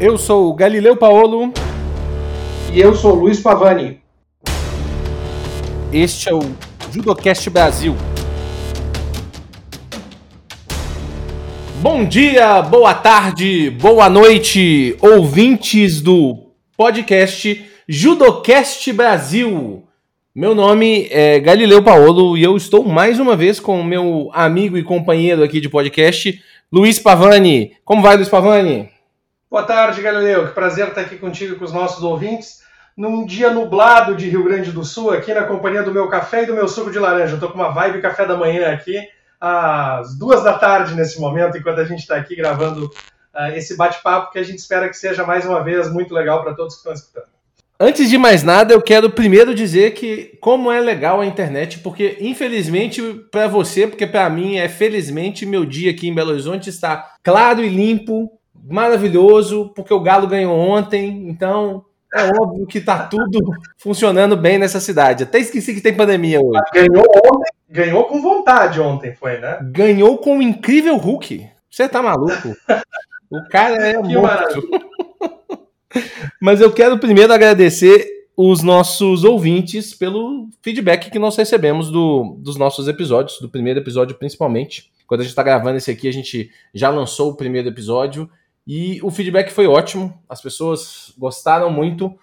Eu sou o Galileu Paolo. E eu sou o Luiz Pavani. Este é o Judocast Brasil. Bom dia, boa tarde, boa noite, ouvintes do podcast Judocast Brasil. Meu nome é Galileu Paolo e eu estou mais uma vez com o meu amigo e companheiro aqui de podcast, Luiz Pavani. Como vai, Luiz Pavani? Boa tarde, Galileu. Que prazer estar aqui contigo e com os nossos ouvintes. Num dia nublado de Rio Grande do Sul, aqui na companhia do meu café e do meu suco de laranja. Estou com uma vibe café da manhã aqui, às duas da tarde nesse momento, enquanto a gente está aqui gravando uh, esse bate-papo que a gente espera que seja mais uma vez muito legal para todos que estão escutando. Antes de mais nada, eu quero primeiro dizer que como é legal a internet, porque infelizmente para você, porque para mim é felizmente meu dia aqui em Belo Horizonte está claro e limpo, maravilhoso, porque o Galo ganhou ontem, então é óbvio que tá tudo funcionando bem nessa cidade. Até esqueci que tem pandemia hoje. Ganhou ontem, ganhou com vontade ontem, foi, né? Ganhou com o incrível Hulk. Você tá maluco? O cara é morto. Mas eu quero primeiro agradecer os nossos ouvintes pelo feedback que nós recebemos do, dos nossos episódios, do primeiro episódio principalmente. Quando a gente está gravando esse aqui, a gente já lançou o primeiro episódio e o feedback foi ótimo, as pessoas gostaram muito.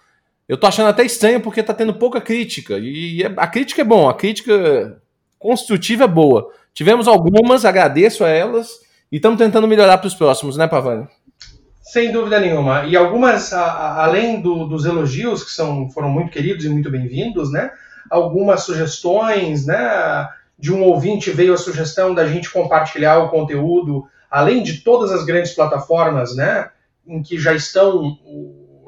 Eu tô achando até estranho porque tá tendo pouca crítica. E é, a crítica é bom, a crítica construtiva é boa. Tivemos algumas, agradeço a elas, e estamos tentando melhorar para os próximos, né, Pavani? Sem dúvida nenhuma. E algumas, a, a, além do, dos elogios, que são, foram muito queridos e muito bem-vindos, né? Algumas sugestões, né? De um ouvinte veio a sugestão da gente compartilhar o conteúdo além de todas as grandes plataformas, né, em que já estão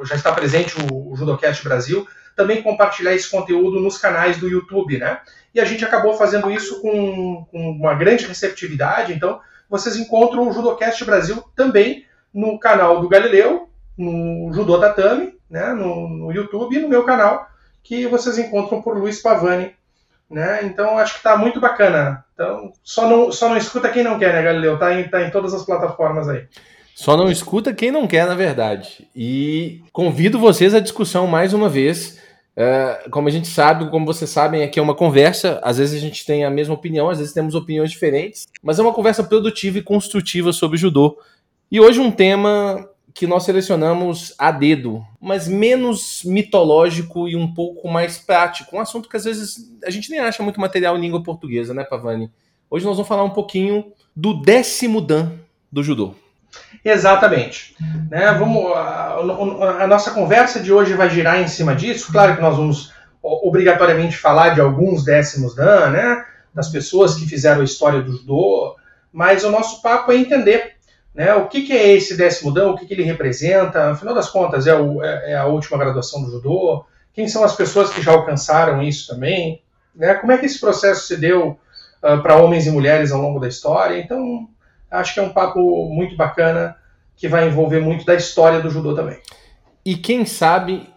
já está presente o, Judocast Brasil, também compartilhar esse conteúdo nos canais do YouTube, né? E a gente acabou fazendo isso com, com uma grande receptividade, então vocês encontram o Judocast Brasil também no canal do Galileu, no Judô Tatame, né, no, no YouTube e no meu canal, que vocês encontram por Luiz Pavani né? Então acho que está muito bacana. Então só não, só não escuta quem não quer, né, Galileu? Tá em, tá em todas as plataformas aí. Só não escuta quem não quer, na verdade. E convido vocês à discussão mais uma vez. Uh, como a gente sabe, como vocês sabem, aqui é uma conversa. Às vezes a gente tem a mesma opinião, às vezes temos opiniões diferentes, mas é uma conversa produtiva e construtiva sobre judô. E hoje um tema que nós selecionamos a dedo, mas menos mitológico e um pouco mais prático. Um assunto que às vezes a gente nem acha muito material em língua portuguesa, né, Pavani? Hoje nós vamos falar um pouquinho do décimo Dan do judô. Exatamente. Né, vamos, a, a, nossa conversa de hoje vai girar em cima disso. Claro que nós vamos obrigatoriamente falar de alguns décimos Dan, né, das pessoas que fizeram a história do judô, mas o nosso papo é entender né? O que, que, é esse décimo dan? O que, que, ele representa? Afinal das contas, é, o, é, é, a última graduação do judô? Quem são as pessoas que já alcançaram isso também? Né? Como é que esse processo se deu uh, ah, para homens e mulheres ao longo da história? Então, acho que é um papo muito bacana que vai envolver muito da história do judô também. E quem sabe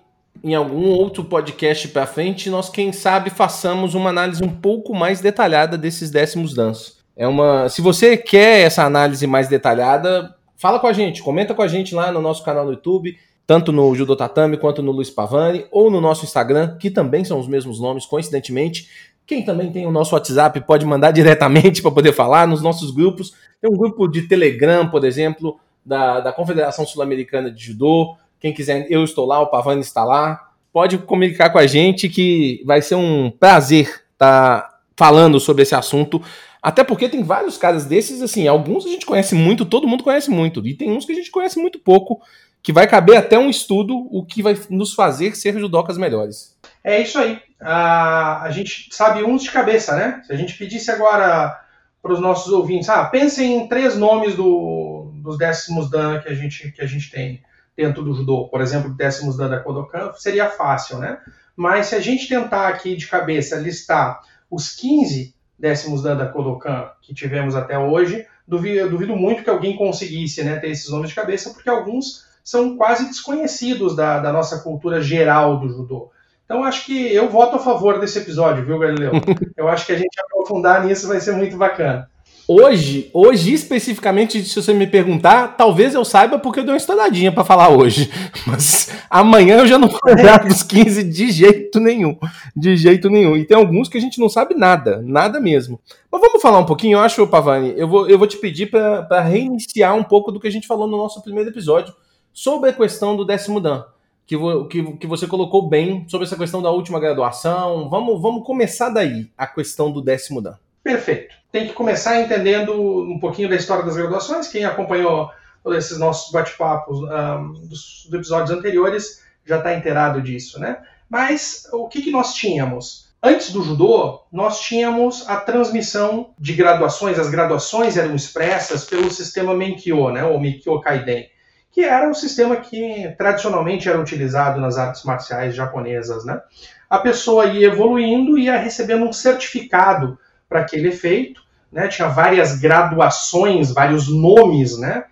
em algum outro podcast para frente, nós quem sabe façamos uma análise um pouco mais detalhada desses décimos danços. É uma. Se você quer essa análise mais detalhada, fala com a gente, comenta com a gente lá no nosso canal no YouTube, tanto no Judo Tatame quanto no Luiz Pavani, ou no nosso Instagram, que também são os mesmos nomes, coincidentemente. Quem também tem o nosso WhatsApp pode mandar diretamente para poder falar nos nossos grupos. Tem um grupo de Telegram, por exemplo, da, da Confederação Sul-Americana de Judô. Quem quiser, eu estou lá, o Pavani está lá. Pode comunicar com a gente que vai ser um prazer estar tá falando sobre esse assunto até porque tem vários caras desses, assim, alguns a gente conhece muito, todo mundo conhece muito, e tem uns que a gente conhece muito pouco, que vai caber até um estudo o que vai nos fazer ser judocas melhores. É isso aí. A, a gente sabe uns de cabeça, né? Se a gente pedisse agora para os nossos ouvintes, ah, pensem em três nomes do, dos décimos dan que a gente, que a gente tem dentro do judô, por exemplo, décimos dan da Kodokan, seria fácil, né? Mas se a gente tentar aqui de cabeça listar os 15 décimos da, da Kodokan que tivemos até hoje, duvido, duvido muito que alguém conseguisse né, ter esses nomes de cabeça, porque alguns são quase desconhecidos da, da nossa cultura geral do judô. Então acho que eu voto a favor desse episódio, viu, Galileu? Eu acho que a gente aprofundar nisso vai ser muito bacana. Hoje, hoje especificamente, se você me perguntar, talvez eu saiba porque eu dei uma estudadinha para falar hoje. Mas amanhã eu já não vou lembrar dos 15 de jeito nenhum. De jeito nenhum. E tem alguns que a gente não sabe nada, nada mesmo. Mas vamos falar um pouquinho, eu acho, Pavani, eu vou, eu vou te pedir para reiniciar um pouco do que a gente falou no nosso primeiro episódio sobre a questão do décimo Dan. Que, que, que você colocou bem sobre essa questão da última graduação. Vamos, vamos começar daí, a questão do décimo Dan. Perfeito. Tem que começar entendendo um pouquinho da história das graduações. Quem acompanhou esses nossos bate-papos um, dos, dos, episódios anteriores já está inteirado disso, né? Mas o que, que nós tínhamos? Antes do judô, nós tínhamos a transmissão de graduações. As graduações eram expressas pelo sistema Menkyo, né, ou Menkyo Kaiden, que era o sistema que tradicionalmente era utilizado nas artes marciais japonesas. Né? A pessoa ia evoluindo e ia recebendo um certificado para aquele efeito, né? tinha várias graduações, vários nomes, né?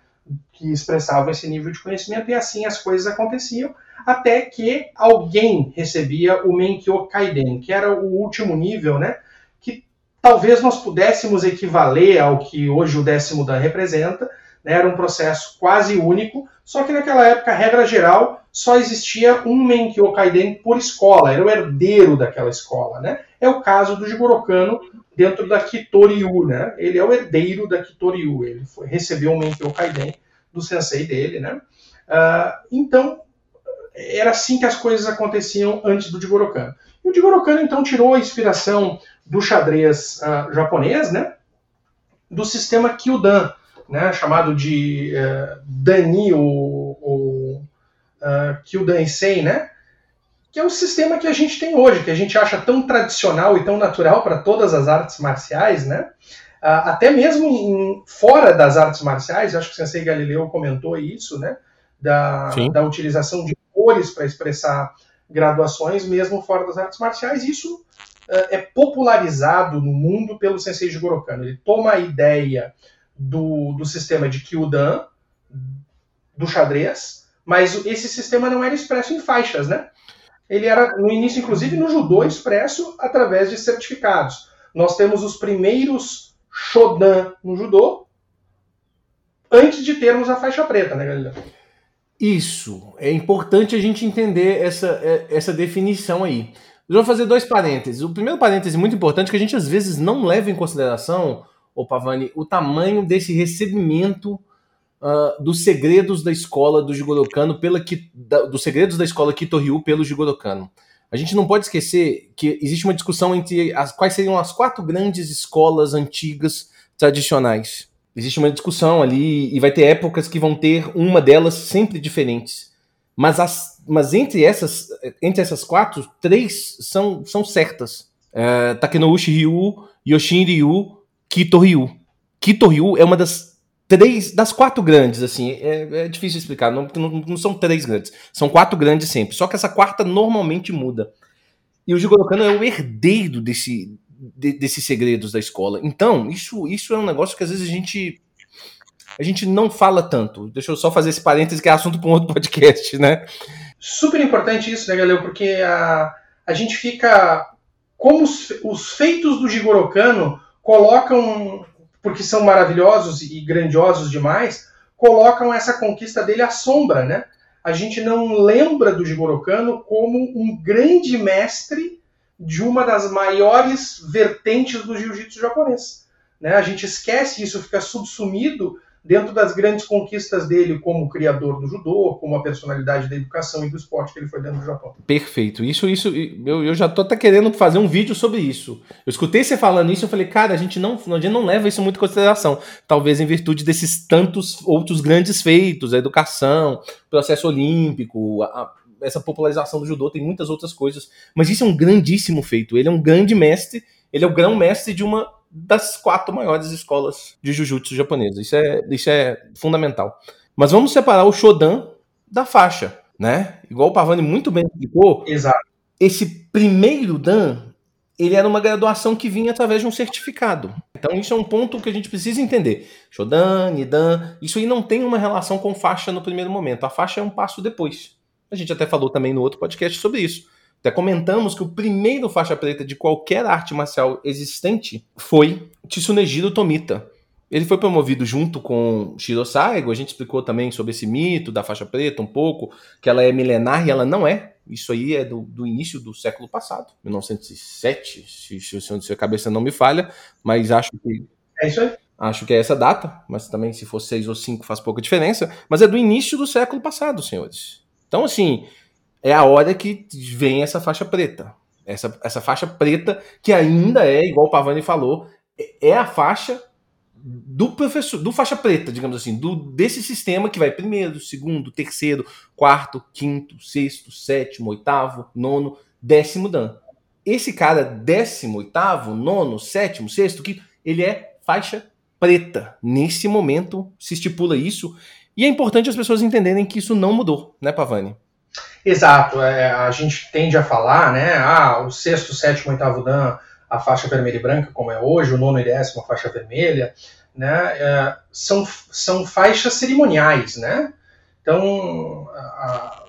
que expressavam esse nível de conhecimento e assim as coisas aconteciam até que alguém recebia o Menkyo Kaiden, que era o último nível, né? Que talvez nós pudéssemos equivaler ao que hoje o décimo dan representa, né? Era um processo quase único, só que naquela época, regra geral, só existia um Menkyo Kaiden por escola, era o herdeiro daquela escola, né? É o caso do Jigoro Kano dentro da Kitoryu, né? Ele é o herdeiro da Kitoryu, ele foi, recebeu um Menkyo Kaiden do sensei dele, né? Uh, então, era assim que as coisas aconteciam antes do Jigoro Kano. E o Jigoro Kano, então, tirou a inspiração do xadrez uh, japonês, né? Do sistema Kyudan, né? Chamado de uh, Dani, ou, ou uh, Kyudan Issei, né? que é o sistema que a gente tem hoje, que a gente acha tão tradicional e tão natural para todas as artes marciais, né? Uh, até mesmo em, fora das artes marciais, acho que o Sensei Galileu comentou isso, né? Da, da utilização de cores para expressar graduações, mesmo fora das artes marciais. Isso uh, é popularizado no mundo pelo Sensei Jigoro Kano. Ele toma a ideia do, do sistema de Kyudan, do xadrez, mas esse sistema não era expresso em faixas, né? Ele era, no início, inclusive, no judô expresso através de certificados. Nós temos os primeiros Shodan no judô, antes de termos a faixa preta, né, Galileu? Isso. É importante a gente entender essa, é, essa definição aí. Eu vou fazer dois parênteses. O primeiro parêntese muito importante que a gente às vezes não leva em consideração, o Pavani, o tamanho desse recebimento uh, dos segredos da escola do Jigoro pela, da, dos segredos da escola Kitoryu pelo Jigoro Kano. A gente não pode esquecer que existe uma discussão entre as, quais seriam as quatro grandes escolas antigas tradicionais. Existe uma discussão ali e vai ter épocas que vão ter uma delas sempre diferentes. Mas, as, mas entre, essas, entre essas quatro, três são, são certas. É, Takenouchi Ryu, Yoshin Ryu, Kito Ryu. Kito Ryu é uma das três das quatro grandes, assim, é, é difícil explicar, não, não, não, são três grandes, são quatro grandes sempre, só que essa quarta normalmente muda. E o Jigoro Kano é o herdeiro desse, de, desses segredos da escola. Então, isso, isso é um negócio que às vezes a gente a gente não fala tanto. Deixa eu só fazer esse parênteses que é assunto para um outro podcast, né? Super importante isso, né, Galeu? Porque a, a gente fica. Como os, os feitos do Jigoro Kano colocam porque são maravilhosos e grandiosos demais, colocam essa conquista dele à sombra, né? A gente não lembra do Jigoro Kano como um grande mestre de uma das maiores vertentes do jiu-jitsu japonês. Né? A gente esquece isso, fica subsumido dentro das grandes conquistas dele como criador do judô, como a personalidade da educação e do esporte que ele foi dentro do Japão. Perfeito. Isso, isso, eu, eu já tô até querendo fazer um vídeo sobre isso. Eu escutei você falando isso, eu falei, cara, a gente não, a gente não leva isso muito em consideração. Talvez em virtude desses tantos outros grandes feitos, a educação, processo olímpico, a, essa popularização do judô, tem muitas outras coisas. Mas isso é um grandíssimo feito. Ele é um grande mestre, ele é o grão-mestre de uma das quatro maiores escolas de jiu-jitsu japonesa. Isso é, isso é fundamental. Mas vamos separar o Shodan da faixa, né? Igual o Pavani muito bem explicou. Exato. Esse primeiro Dan, ele era uma graduação que vinha através de um certificado. Então isso é um ponto que a gente precisa entender. Shodan, Nidan, isso aí não tem uma relação com faixa no primeiro momento. A faixa é um passo depois. A gente até falou também no outro podcast sobre isso. Até comentamos que o primeiro faixa preta de qualquer arte marcial existente foi Tsunejiro Tomita, Ele foi promovido junto com Shiro Saigo. A gente explicou também sobre esse mito da faixa preta um pouco, que ela é milenar e ela não é. Isso aí é do, do início do século passado, 1907, se, se, se a cabeça não me falha, mas acho que. É isso aí. Acho que é essa data, mas também se for seis ou cinco faz pouca diferença. Mas é do início do século passado, senhores. Então, assim, é a hora que vem essa faixa preta. Essa, essa faixa preta, que ainda é, igual o Pavani falou, é, é a faixa do professor, do faixa preta, digamos assim, do desse sistema que vai primeiro, segundo, terceiro, quarto, quinto, sexto, sétimo, oitavo, nono, décimo dan. Esse cara, décimo, oitavo, nono, sétimo, sexto, que ele é faixa preta. Nesse momento se estipula isso. E é importante as pessoas entenderem que isso não mudou, né, Pavani? Exato. É, a gente tende a falar, né? Ah, o sexto, sétimo, oitavo dan a faixa vermelha e branca, como é hoje, o nono e décimo a faixa vermelha, né, é, são, são faixas cerimoniais, né? Então, a,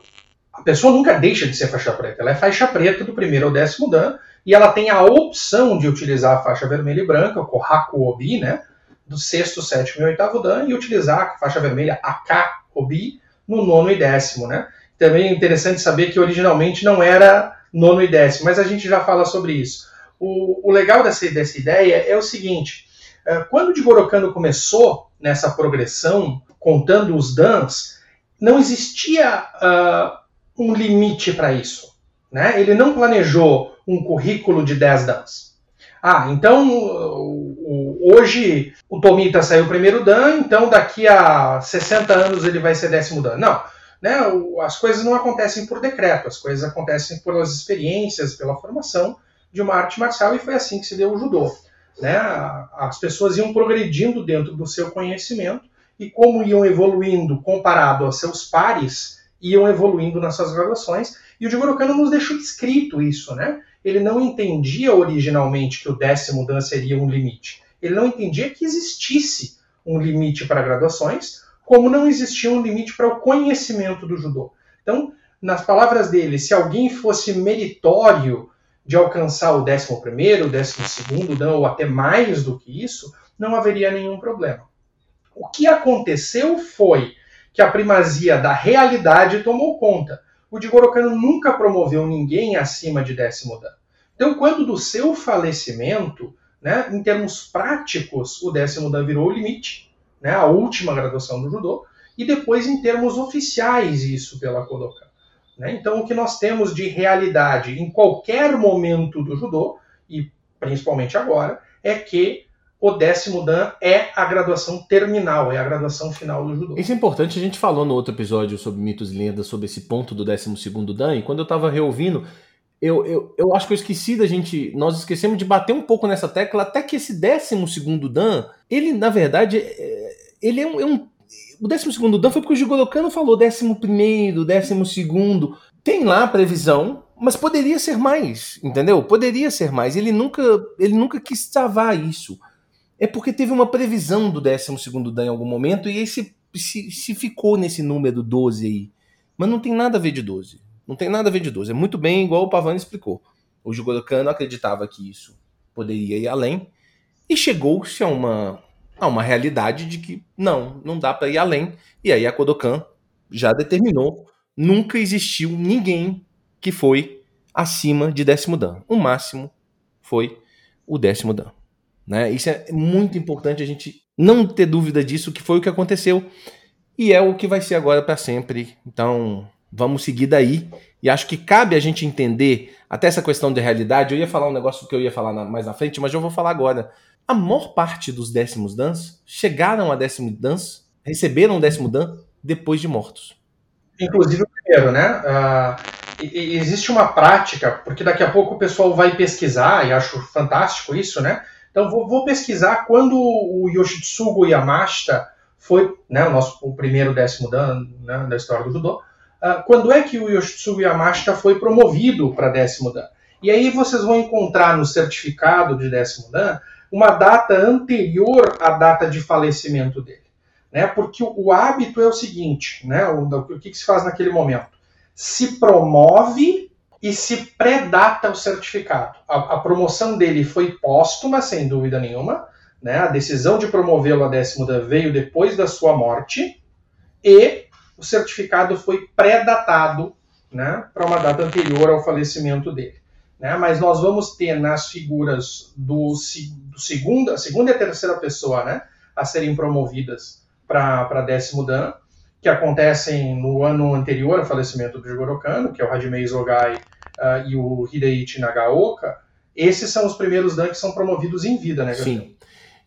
a, pessoa nunca deixa de ser faixa preta, ela é faixa preta do primeiro ao décimo dan, e ela tem a opção de utilizar a faixa vermelha e branca, o Kohaku Obi, né, do sexto, sétimo e oitavo dan, e utilizar a faixa vermelha AK Obi no nono e décimo, né? Também é interessante saber que originalmente não era nono e décimo, mas a gente já fala sobre isso. O, o legal dessa, dessa ideia é o seguinte: é, quando o Jigoro Kano começou nessa progressão, contando os dans, não existia uh, um limite para isso. Né? Ele não planejou um currículo de 10 dans. Ah, então hoje o Tomita saiu primeiro dan, então daqui a 60 anos ele vai ser décimo dan. Não. Né? As coisas não acontecem por decreto, as coisas acontecem pelas experiências, pela formação de uma arte marcial e foi assim que se deu o judô. Né? As pessoas iam progredindo dentro do seu conhecimento e como iam evoluindo comparado aos seus pares, iam evoluindo nas suas graduações. E o Jigoro Kano nos deixou escrito isso, né? Ele não entendia originalmente que o décimo dan seria um limite. Ele não entendia que existisse um limite para graduações, como não existia um limite para o conhecimento do judô. Então, nas palavras dele, se alguém fosse meritório de alcançar o 11 o 12 dan, ou até mais do que isso, não haveria nenhum problema. O que aconteceu foi que a primazia da realidade tomou conta. O Jigoro Kano nunca promoveu ninguém acima de décimo dan. Então, quando do seu falecimento, né, em termos práticos, o décimo dan virou o limite, né, a última graduação do judô, e depois em termos oficiais isso pela Kodokan. Né? Então, o que nós temos de realidade em qualquer momento do judô, e principalmente agora, é que o décimo dan é a graduação terminal, é a graduação final do judô. Isso é importante, a gente falou no outro episódio sobre mitos e lendas, sobre esse ponto do décimo segundo dan, e quando eu estava reouvindo, eu, eu, eu acho que eu esqueci da gente. Nós esquecemos de bater um pouco nessa tecla, até que esse décimo segundo Dan, ele, na verdade, é, ele é um, é um o 12 Dan foi porque o Jigoro Kano falou 11, 12. Tem lá a previsão, mas poderia ser mais, entendeu? Poderia ser mais. Ele nunca, ele nunca quis travar isso. É porque teve uma previsão do 12 Dan em algum momento e aí se, se, se ficou nesse número 12 aí. Mas não tem nada a ver de 12. Não tem nada a ver de 12. É muito bem igual o Pavani explicou. O Jigoro Kano acreditava que isso poderia ir além e chegou-se a uma a uma realidade de que não, não dá para ir além. E aí a Kodokan já determinou, nunca existiu ninguém que foi acima de décimo dan. O máximo foi o décimo dan. Né? Isso é muito importante a gente não ter dúvida disso, que foi o que aconteceu e é o que vai ser agora para sempre. Então, vamos seguir daí. E acho que cabe a gente entender até essa questão de realidade. Eu ia falar um negócio que eu ia falar na, mais na frente, mas eu vou falar agora a maior parte dos décimos dans chegaram a décimo dans, receberam o décimo dan depois de mortos. Inclusive o primeiro, né? Uh, existe uma prática, porque daqui a pouco o pessoal vai pesquisar, e acho fantástico isso, né? Então vou, vou pesquisar quando o Yoshitsugu Yamashita foi né, o nosso o primeiro décimo dan né, da história do judô. Uh, quando é que o Yoshitsugu Yamashita foi promovido para décimo dan? E aí vocês vão encontrar no certificado de décimo dan uma data anterior à data de falecimento dele. Né? Porque o, o hábito é o seguinte, né? o, o que, que se faz naquele momento? Se promove e se predata o certificado. A, a, promoção dele foi póstuma, sem dúvida nenhuma, né, a decisão de promovê-lo a décimo dan veio depois da sua morte e o certificado foi pré-datado né, para uma data anterior ao falecimento dele. Né? Mas nós vamos ter nas figuras do, do segunda, segunda e terceira pessoa né, a serem promovidas para décimo dan, que acontecem no ano anterior ao falecimento do Jigoro Kano, que é o Hajime Isogai uh, e o Hideichi Nagaoka. Esses são os primeiros dan que são promovidos em vida, né, Gabriel? Sim.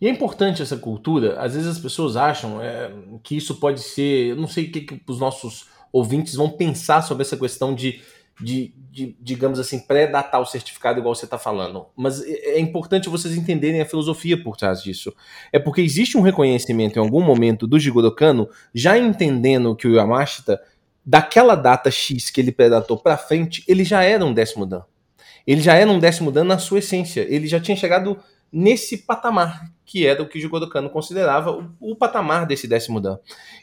E é importante essa cultura. Às vezes as pessoas acham é, que isso pode ser. Eu não sei o que, que os nossos ouvintes vão pensar sobre essa questão de, de, de digamos assim, pré-datar o certificado, igual você está falando. Mas é, é importante vocês entenderem a filosofia por trás disso. É porque existe um reconhecimento em algum momento do Jigoro Kano, já entendendo que o Yamashita, daquela data X que ele predatou para frente, ele já era um décimo dan. Ele já era um décimo dan na sua essência. Ele já tinha chegado nesse patamar, que era o que Kano considerava o, o patamar desse décimo dan.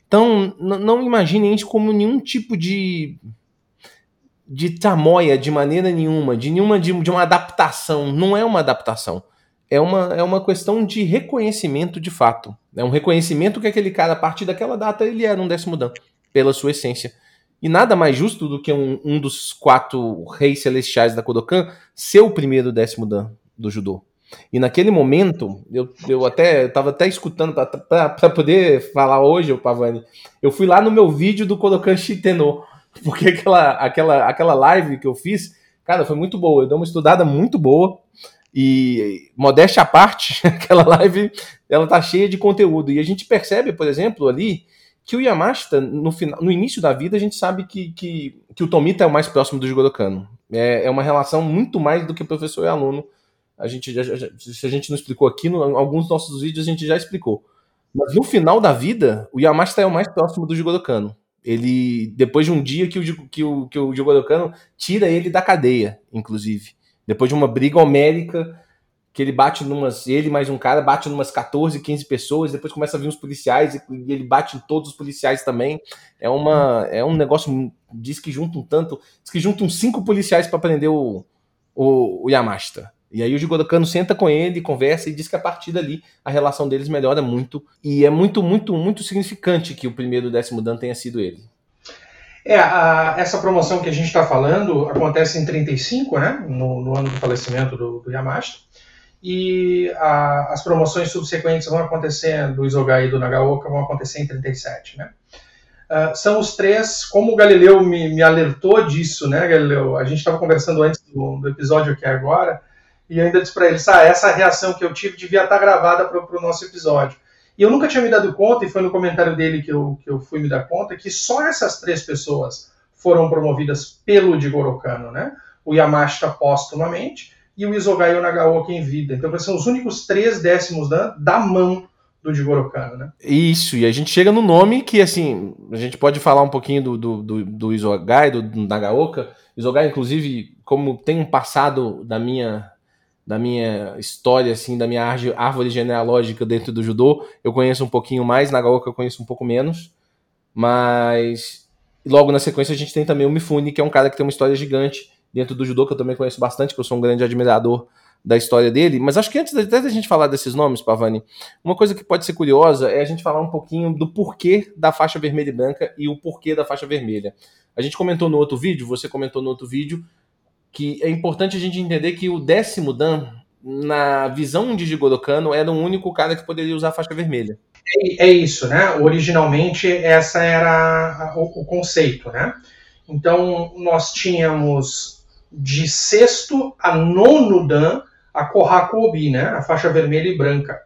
Então, não imaginem isso como nenhum tipo de de tamoia de maneira nenhuma, de nenhuma de, de, uma adaptação. Não é uma adaptação. É uma, é uma questão de reconhecimento de fato. É um reconhecimento que aquele cara, a partir daquela data, ele era um décimo dan, pela sua essência. E nada mais justo do que um, um dos quatro reis celestiais da Kodokan ser o primeiro décimo dan do judô. E naquele momento, eu, eu até estava até escutando para poder falar hoje, o Pavani. Eu fui lá no meu vídeo do Kodokan Shiteno, porque aquela, aquela, aquela live que eu fiz, cara, foi muito boa. Eu dei uma estudada muito boa. E modéstia à parte, aquela live ela tá cheia de conteúdo. E a gente percebe, por exemplo, ali que o Yamashita, no, final, no início da vida, a gente sabe que, que, que o Tomita é o mais próximo do Jigoro Kano. É, é uma relação muito mais do que professor e aluno a gente já, se a gente não explicou aqui, no, em alguns nossos vídeos a gente já explicou. Mas no final da vida, o Yamashita é o mais próximo do Jigoro Kano. Ele, depois de um dia que o, que o, que o tira ele da cadeia, inclusive. Depois de uma briga homérica, que ele bate numas. Ele mais um cara bate numas 14, 15 pessoas, depois começa a vir os policiais e ele bate em todos os policiais também. É uma é um negócio. Diz que junta um tanto. Diz que juntam cinco policiais para prender o, o, o Yamashita. E aí o Jigoro senta com ele, conversa e diz que a partir dali a relação deles melhora muito. E é muito, muito, muito significante que o primeiro décimo Dan tenha sido ele. É, a, essa promoção que a gente está falando acontece em 35, né? No, no ano do falecimento do, do Yamashita. E a, as promoções subsequentes vão acontecer do Isogai e do Nagaoka vão acontecer em 37, né? Uh, são os três, como o Galileu me, me alertou disso, né, Galileu? A gente estava conversando antes do, do episódio aqui agora, e ainda disse para ele, ah, essa reação que eu tive devia estar tá gravada para o nosso episódio. E eu nunca tinha me dado conta, e foi no comentário dele que eu, que eu fui me dar conta, que só essas três pessoas foram promovidas pelo Jigoro né? O Yamashita póstumamente e o Isogai Nagaoka em vida. Então, são os únicos três décimos da, da mão do Jigoro né? Isso, e a gente chega no nome que, assim, a gente pode falar um pouquinho do, do, do, do Isogai, do, do Nagaoka. Isogai, inclusive, como tem um passado da minha da minha história, assim, da minha árvore genealógica dentro do judô, eu conheço um pouquinho mais, Nagaoka eu conheço um pouco menos, mas logo na sequência a gente tem também o Mifune, que é um cara que tem uma história gigante dentro do judô, que eu também conheço bastante, que eu sou um grande admirador da história dele, mas acho que antes até da gente falar desses nomes, Pavani, uma coisa que pode ser curiosa é a gente falar um pouquinho do porquê da faixa vermelha e branca e o porquê da faixa vermelha. A gente comentou no outro vídeo, você comentou no outro vídeo, que é importante a gente entender que o décimo Dan, na visão de Jigoro Kano, era o único cara que poderia usar a faixa vermelha. É, é isso, né? Originalmente, essa era o, o conceito, né? Então, nós tínhamos de sexto a nono Dan a Kohaku Obi, né? A faixa vermelha e branca.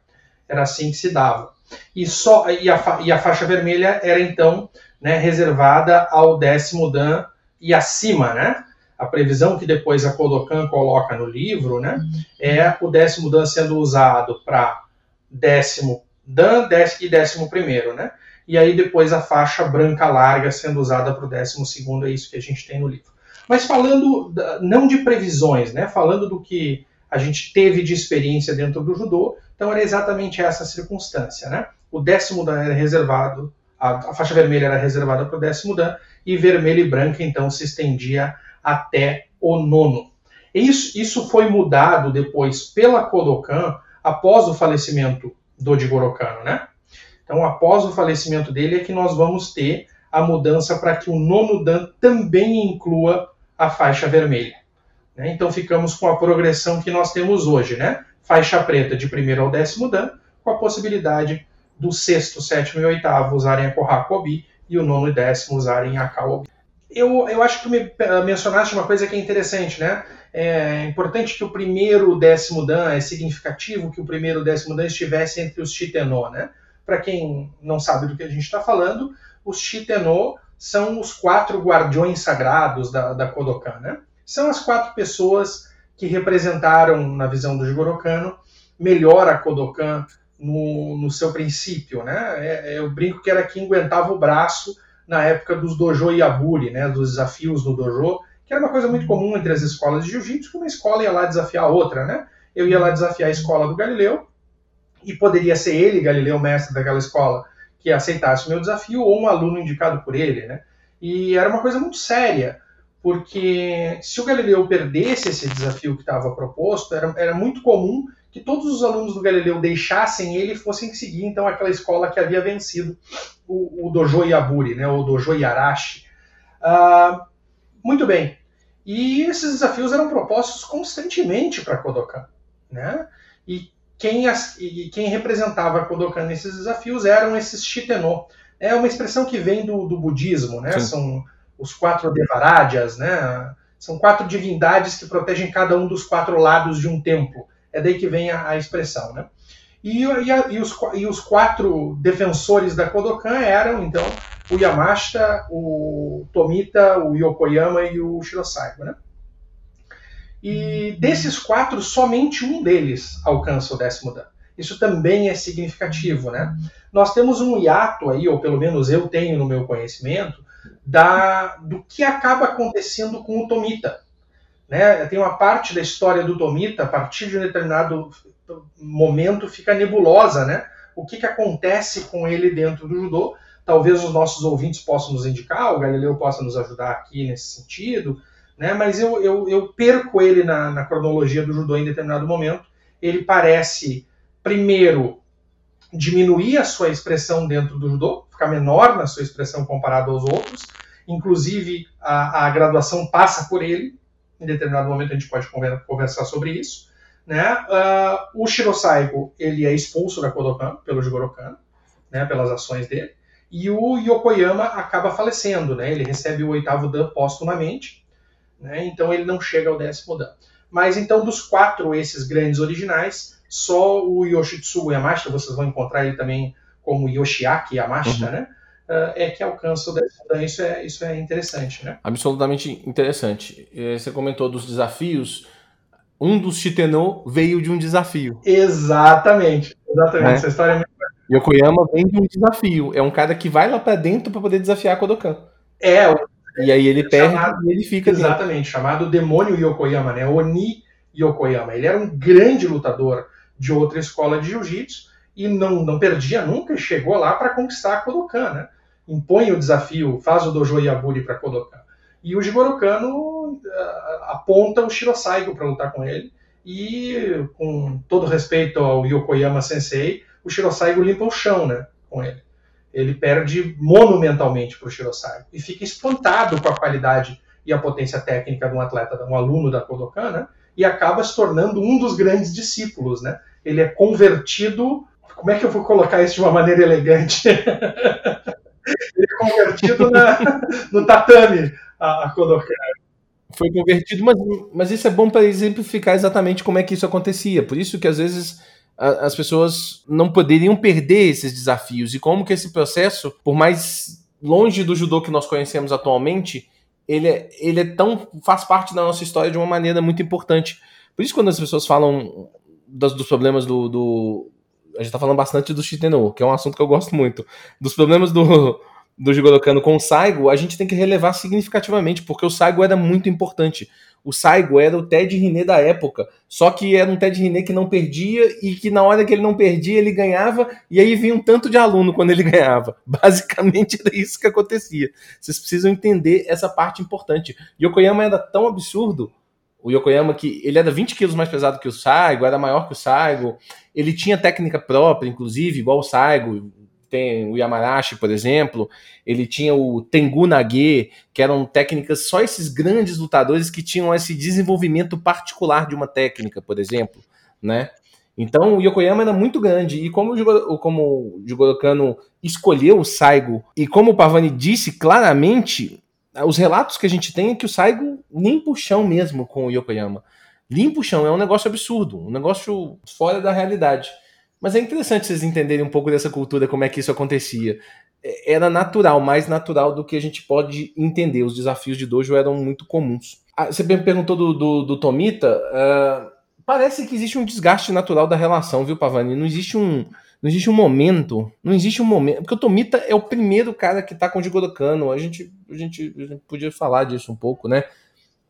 Era assim que se dava. E, só, e, a, e a faixa vermelha era, então, né, reservada ao décimo Dan e acima, né? A previsão que depois a Kodokan coloca no livro, né, é o décimo dan sendo usado para décimo dan décimo e décimo primeiro, né? E aí depois a faixa branca larga sendo usada para o décimo segundo, é isso que a gente tem no livro. Mas falando não de previsões, né? Falando do que a gente teve de experiência dentro do judô, então era exatamente essa circunstância, né? O décimo dan era reservado, a, a faixa vermelha era reservada para o décimo dan e vermelho e branca então se estendia até o nono. Isso, isso foi mudado depois pela Kodokan após o falecimento do Jigoro né? Então, após o falecimento dele, é que nós vamos ter a mudança para que o nono Dan também inclua a faixa vermelha. Né? Então, ficamos com a progressão que nós temos hoje, né? Faixa preta de primeiro ao décimo Dan, com a possibilidade do sexto, sétimo e oitavo usarem a Kohakobi e o nono e décimo usarem a Kaobi. Eu, eu acho que me mencionaste uma coisa que é interessante, né? É importante que o primeiro décimo Dan, é significativo que o primeiro décimo Dan estivesse entre os Shitenô, né? Para quem não sabe do que a gente está falando, os Shitenô são os quatro guardiões sagrados da, da Kodokan, né? São as quatro pessoas que representaram, na visão do Jigoro Kano, melhor a Kodokan no, no seu princípio, né? É, eu brinco que era quem aguentava o braço na época dos dojo Yaburi, né? Dos desafios no dojo, que era uma coisa muito comum entre as escolas de jiu-jitsu, que uma escola ia lá desafiar a outra, né? Eu ia lá desafiar a escola do Galileu, e poderia ser ele, Galileu, mestre daquela escola, que aceitasse o meu desafio, ou um aluno indicado por ele, né? E era uma coisa muito séria, porque se o Galileu perdesse esse desafio que estava proposto, era, era muito comum que todos os alunos do Galileu deixassem ele e fossem seguir então aquela escola que havia vencido o, o Dojo Yaburi, né, o Dojo Yarashi. Uh, muito bem. E esses desafios eram propostos constantemente para Kodokan. Né? E, quem, as, e quem representava Kodokan nesses desafios eram esses Shitenô. É uma expressão que vem do, do budismo, né? São os quatro Devarajas, né? São quatro divindades que protegem cada um dos quatro lados de um templo. É daí que vem a, a expressão, né? E, e, a, e, os, e, os, quatro defensores da Kodokan eram, então, o Yamashita, o Tomita, o Yokoyama e o Shirosaigo, né? E desses quatro, somente um deles alcança o décimo dan. Isso também é significativo, né? Nós temos um hiato aí, ou pelo menos eu tenho no meu conhecimento, da, do que acaba acontecendo com o Tomita. Né? Tem uma parte da história do Tomita, a partir de um determinado momento, fica nebulosa, né? O que, que acontece com ele dentro do judô? Talvez os nossos ouvintes possam nos indicar, o Galileu possa nos ajudar aqui nesse sentido, né? Mas eu, eu, eu perco ele na, na cronologia do judô em determinado momento. Ele parece, primeiro, diminuir a sua expressão dentro do judô, ficar menor na sua expressão comparado aos outros. Inclusive, a, a graduação passa por ele, em determinado momento a gente pode conversar sobre isso. Né? Uh, o Shirosaigo ele é expulso da Kodokan pelo Jigoro Kano, né, pelas ações dele, e o Yokoyama acaba falecendo, né? ele recebe o oitavo Dan póstumamente, né? então ele não chega ao décimo Dan. Mas então, dos quatro esses grandes originais, só o Yoshitsugu Yamashita, vocês vão encontrar ele também como Yoshiaki Yamashita, uhum. né? Uh, é que alcança o décimo Isso é, isso é interessante, né? Absolutamente interessante. Eh, você comentou dos desafios. Um dos Shitenô veio de um desafio. Exatamente. Exatamente. É. Essa história é muito Yokoyama vem de um desafio. É um cara que vai lá para dentro para poder desafiar Kodokan. É. E aí ele perde chamado, e ele fica Exatamente. Dentro. Chamado Demônio Yokoyama, né? Oni Yokoyama. Ele era um grande lutador de outra escola de jiu-jitsu e não, não perdia nunca e chegou lá para conquistar a Kodokan, né? Impõe o desafio, faz o Dojo Yaburi para Kodokan. E o Jigoro Kano uh, aponta o Shirosaigo para lutar com ele. E, com todo respeito ao Yokoyama Sensei, o Shirosaigo limpa o chão né, com ele. Ele perde monumentalmente para o Shirosaigo. E fica espantado com a qualidade e a potência técnica de um atleta, de um aluno da Kodokan, né, e acaba se tornando um dos grandes discípulos. Né? Ele é convertido. Como é que eu vou colocar isso de uma maneira elegante? Ele é convertido na, no tatame, a, a Kodokan. Foi convertido, mas, mas isso é bom para exemplificar exatamente como é que isso acontecia. Por isso que às vezes a, as pessoas não poderiam perder esses desafios e como que esse processo, por mais longe do judô que nós conhecemos atualmente, ele é, ele é tão faz parte da nossa história de uma maneira muito importante. Por isso quando as pessoas falam dos, dos problemas do, do a gente tá falando bastante do Shitenou, que é um assunto que eu gosto muito. Dos problemas do, do Jigoro com o Saigo, a gente tem que relevar significativamente, porque o Saigo era muito importante. O Saigo era o Ted Riné da época, só que era um Ted Riné que não perdia e que na hora que ele não perdia, ele ganhava, e aí vinha um tanto de aluno quando ele ganhava. Basicamente era isso que acontecia. Vocês precisam entender essa parte importante. Yokoyama era tão absurdo O Yokoyama, que ele era 20 quilos mais pesado que o Saigo, era maior que o Saigo, ele tinha técnica própria, inclusive, igual o Saigo, tem o Yamarashi, por exemplo, ele tinha o Tengu Nage, que eram técnicas, só esses grandes lutadores que tinham esse desenvolvimento particular de uma técnica, por exemplo, né? Então o Yokoyama era muito grande, e como o, como o Jigoro Kano escolheu o Saigo, e como o Pavani disse claramente, os relatos que a gente tem é que o Saigo limpa o chão mesmo com o Yokoyama. Limpa o chão, é um negócio absurdo, um negócio fora da realidade. Mas é interessante vocês entenderem um pouco dessa cultura, como é que isso acontecia. É, era natural, mais natural do que a gente pode entender. Os desafios de dojo eram muito comuns. Ah, você me perguntou do, do, do Tomita. Uh, parece que existe um desgaste natural da relação, viu, Pavani? Não existe um, não existe um momento, não existe um momento, porque o Tomita é o primeiro cara que tá com o Jigoro Kano, a gente, a gente, a gente podia falar disso um pouco, né?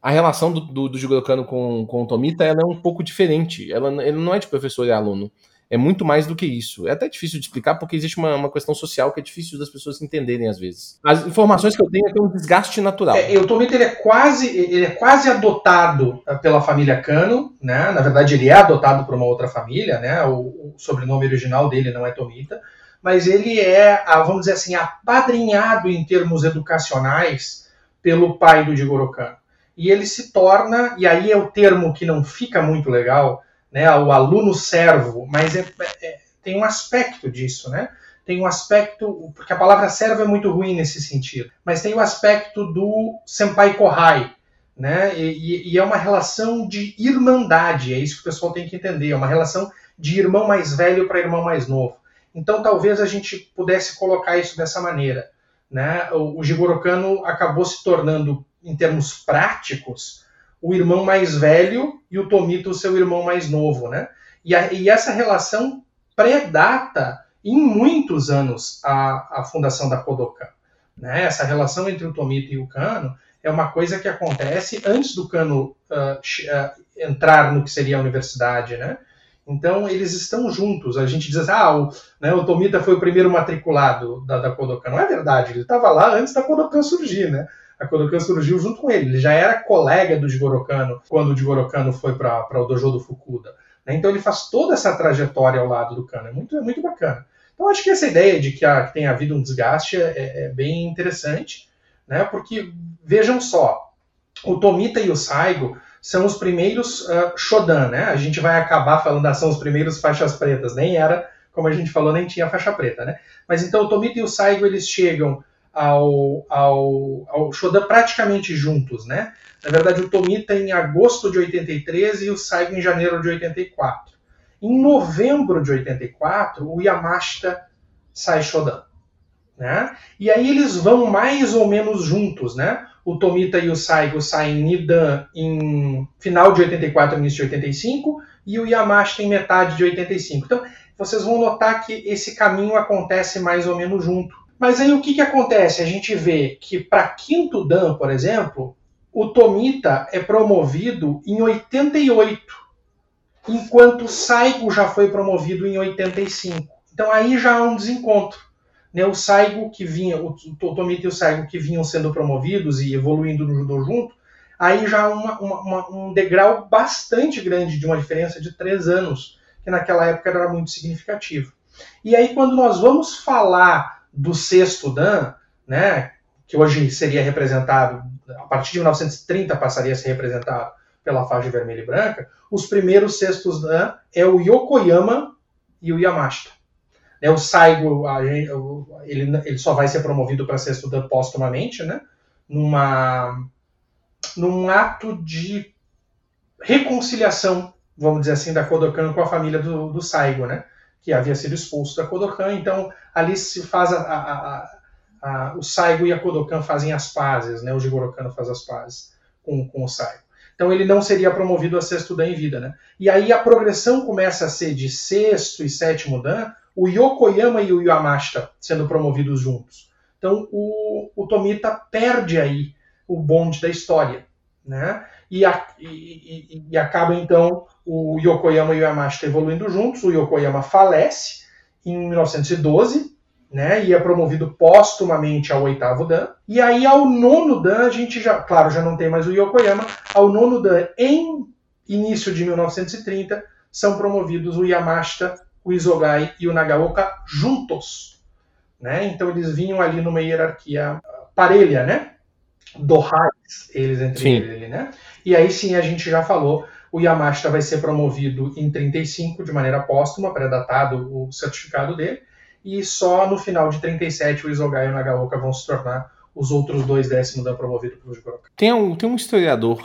A relação do, do, do com, com o Tomita, ela é um pouco diferente, ela, ele não é de professor e aluno, é muito mais do que isso. É até difícil de explicar porque existe uma, uma questão social que é difícil das pessoas entenderem às vezes. As informações que eu tenho é que é um desgaste natural. É, o Tomita ele é quase ele é quase adotado eh, pela família Cano, né? Na verdade ele é adotado por uma outra família, né? O, o sobrenome original dele não é Tomita, mas ele é, vamos dizer assim, apadrinhado em termos educacionais pelo pai do Jigoro Kano. E ele se torna, e aí é o termo que não fica muito legal, né, o aluno servo, mas é, é, tem um aspecto disso, né? Tem um aspecto, porque a palavra servo é muito ruim nesse sentido, mas tem o aspecto do senpai kohai, né? E, e, é uma relação de irmandade, é isso que o pessoal tem que entender, é uma relação de irmão mais velho para irmão mais novo. Então talvez a gente pudesse colocar isso dessa maneira, né? O, o Jigoro Kano acabou se tornando, em termos práticos, o irmão mais velho e o Tomito o seu irmão mais novo, né? E, a, e essa relação predata em muitos anos a, a fundação da Kodokan. Né? Essa relação entre o Tomito e o Kano é uma coisa que acontece antes do Kano uh, entrar no que seria a universidade, né? Então eles estão juntos. A gente diz, ah, o, né, o Tomita foi o primeiro matriculado da, da Kodokan. Não é verdade, ele estava lá antes da Kodokan surgir, né? A Kodokan surgiu junto com ele. Ele já era colega do Jigoro Kano quando o Jigoro Kano foi para o dojo do Fukuda. Né? Então ele faz toda essa trajetória ao lado do Kano. É muito, é muito bacana. Então acho que essa ideia de que, a, que tem havido um desgaste é, é bem interessante, né? porque vejam só, o Tomita e o Saigo são os primeiros uh, Shodan, né? A gente vai acabar falando, ah, são os primeiros faixas pretas, nem era, como a gente falou, nem tinha faixa preta, né? Mas então o Tomita e o Saigo eles chegam ao, ao, ao Shodan praticamente juntos, né? Na verdade, o Tomita em agosto de 83 e o Saigo em janeiro de 84. Em novembro de 84, o Yamashita sai Shodan. Né? E aí eles vão mais ou menos juntos, né? O Tomita e o Saigo saem Nidan em final de 84, início de 85, e o Yamashita em metade de 85. Então, vocês vão notar que esse caminho acontece mais ou menos junto. Mas aí o que, que acontece? A gente vê que para quinto Dan, por exemplo, o Tomita é promovido em 88, enquanto o Saigo já foi promovido em 85. Então aí já há um desencontro. Né? O Saigo que vinha, o Tomita e o Saigo que vinham sendo promovidos e evoluindo no judô junto, aí já há uma, uma, um degrau bastante grande de uma diferença de três anos, que naquela época era muito significativo. E aí quando nós vamos falar do sexto Dan, né, que hoje seria representado, a partir de 1930 passaria a ser representado pela faixa vermelha e branca, os primeiros sextos Dan é o Yokoyama e o Yamashita. Né, o Saigo, ele, ele só vai ser promovido para sexto Dan póstumamente, né, numa, num ato de reconciliação, vamos dizer assim, da Kodokan com a família do, do Saigo, né? Que havia sido expulso da Kodokan. Então, ali se faz a, a, a, o Saigo e a Kodokan fazem as pazes, né? O Jigoro Kano faz as pazes com, com o Saigo. Então ele não seria promovido a sexto Dan em vida, né? E aí a progressão começa a ser de sexto e sétimo Dan, o Yokoyama e o Yamashita sendo promovidos juntos. Então o, o Tomita perde aí o bonde da história, né? E, a, e, e, e acaba então o Yokoyama e o Yamashita evoluindo juntos, o Yokoyama falece em 1912, né? E é promovido póstumamente ao oitavo Dan. E aí ao nono Dan a gente já, claro, já não tem mais o Yokoyama. Ao nono Dan em início de 1930 são promovidos o Yamashita, o Isogai e o Nagaoka juntos, né? Então eles vinham ali numa hierarquia parelha, né? Do raiz, eles entre sim. eles, né? E aí sim a gente já falou o Yamashita vai ser promovido em 35 de maneira póstuma, pré-datado o certificado dele, e só no final de 37 o Isogai e o Nagaoka vão se tornar os outros dois décimos da promovido pelo Jigoroka. Tem um, tem um historiador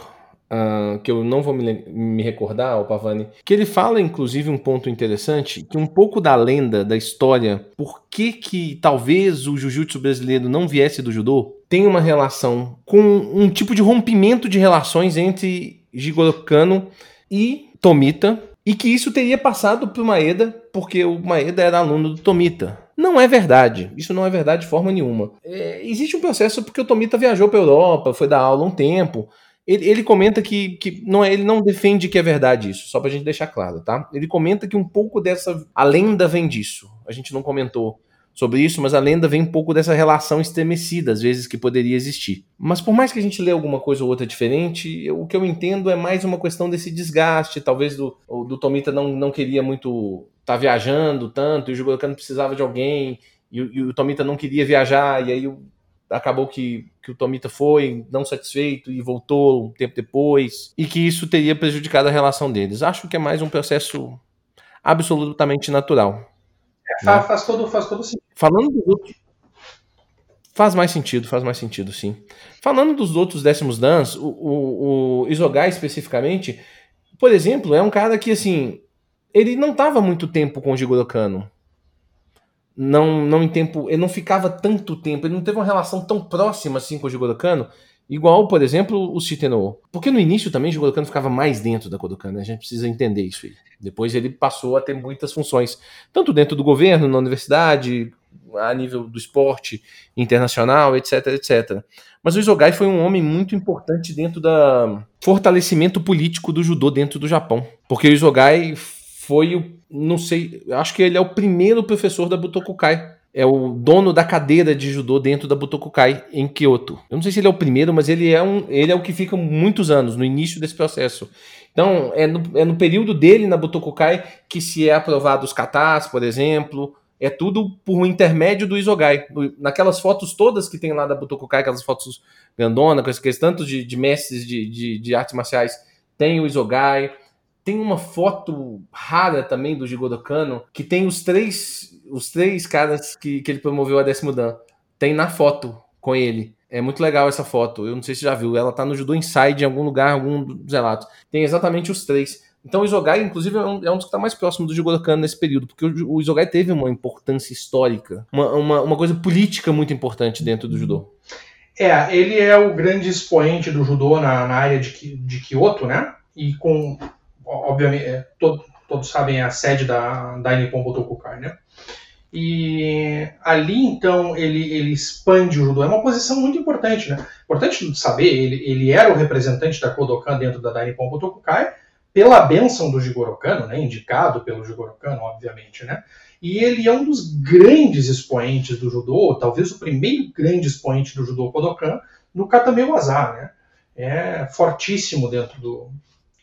uh, que eu não vou me, me recordar, o Pavani, que ele fala, inclusive, um ponto interessante, que um pouco da lenda, da história, por que que talvez o jiu-jitsu brasileiro não viesse do judô, tem uma relação com um tipo de rompimento de relações entre Jigoro Kano e Tomita, e que isso teria passado para o Maeda, porque o Maeda era aluno do Tomita. Não é verdade. Isso não é verdade de forma nenhuma. É, existe um processo porque o Tomita viajou para a Europa, foi dar aula um tempo. Ele, ele comenta que, que não é, ele não defende que é verdade isso, só para a gente deixar claro, tá? Ele comenta que um pouco dessa. A lenda vem disso. A gente não comentou sobre isso, mas a lenda vem um pouco dessa relação estremecida, às vezes, que poderia existir. Mas por mais que a gente lê alguma coisa ou outra diferente, eu, o que eu entendo é mais uma questão desse desgaste, talvez do, do Tomita não, não queria muito estar tá viajando tanto, e o Jugurukano precisava de alguém, e, e, o Tomita não queria viajar, e aí o, acabou que, que o Tomita foi não satisfeito e voltou um tempo depois, e que isso teria prejudicado a relação deles. Acho que é mais um processo absolutamente natural. É, faz, né? faz, todo, faz todo sentido. Falando dos outros. Faz mais sentido, faz mais sentido, sim. Falando dos outros décimos dans, o, o, o Isogai especificamente, por exemplo, é um cara que, assim, ele não estava muito tempo com o Jigoro Kano. Não, não em tempo, ele não ficava tanto tempo, ele não teve uma relação tão próxima assim com o Jigoro Kano, igual, por exemplo, o Shitenou. Porque no início também o Jigoro Kano ficava mais dentro da Kodokan, né? a gente precisa entender isso aí. Depois ele passou a ter muitas funções, tanto dentro do governo, na universidade, a nível do esporte internacional, etc, etc. Mas o Isogai foi um homem muito importante dentro do fortalecimento político do judô dentro do Japão. Porque o Isogai foi o, não sei, acho que ele é o primeiro professor da Butokukai. É o dono da cadeira de judô dentro da Butokukai em Kyoto. Eu não sei se ele é o primeiro, mas ele é, um, ele é o que fica muitos anos, no início desse processo. Então, é no, é no período dele na Butokukai que se é aprovado os katas, por exemplo, é tudo por intermédio do Isogai. Naquelas fotos todas que tem lá da Butokukai, aquelas fotos grandona, com esses tantos de, de mestres de, de, de, artes marciais, tem o Isogai. Tem uma foto rara também do Jigoro Kano, que tem os três, os três caras que, que ele promoveu a décimo dan. Tem na foto com ele. É muito legal essa foto. Eu não sei se já viu. Ela tá no Judo Inside em algum lugar, algum dos relatos. Tem exatamente os três. Então o Isogai, inclusive, é um, é um dos que está mais próximo do Jigoro Kano nesse período, porque o, o Isogai teve uma importância histórica, uma, uma, uma, coisa política muito importante dentro do judô. É, ele é o grande expoente do judô na, na área de, de Kyoto, né? E com, obviamente, é, todo, todos sabem, é a sede da, da Nippon Botokukai, né? E ali, então, ele, ele expande o judô. É uma posição muito importante, né? Importante saber, ele, ele era o representante da Kodokan dentro da Nippon Botokukai, pela benção do Jigoro Kano, né, indicado pelo Jigoro Kano, obviamente, né, e ele é um dos grandes expoentes do judô, talvez o primeiro grande expoente do judô Kodokan, no Katame Waza, né, é fortíssimo dentro do,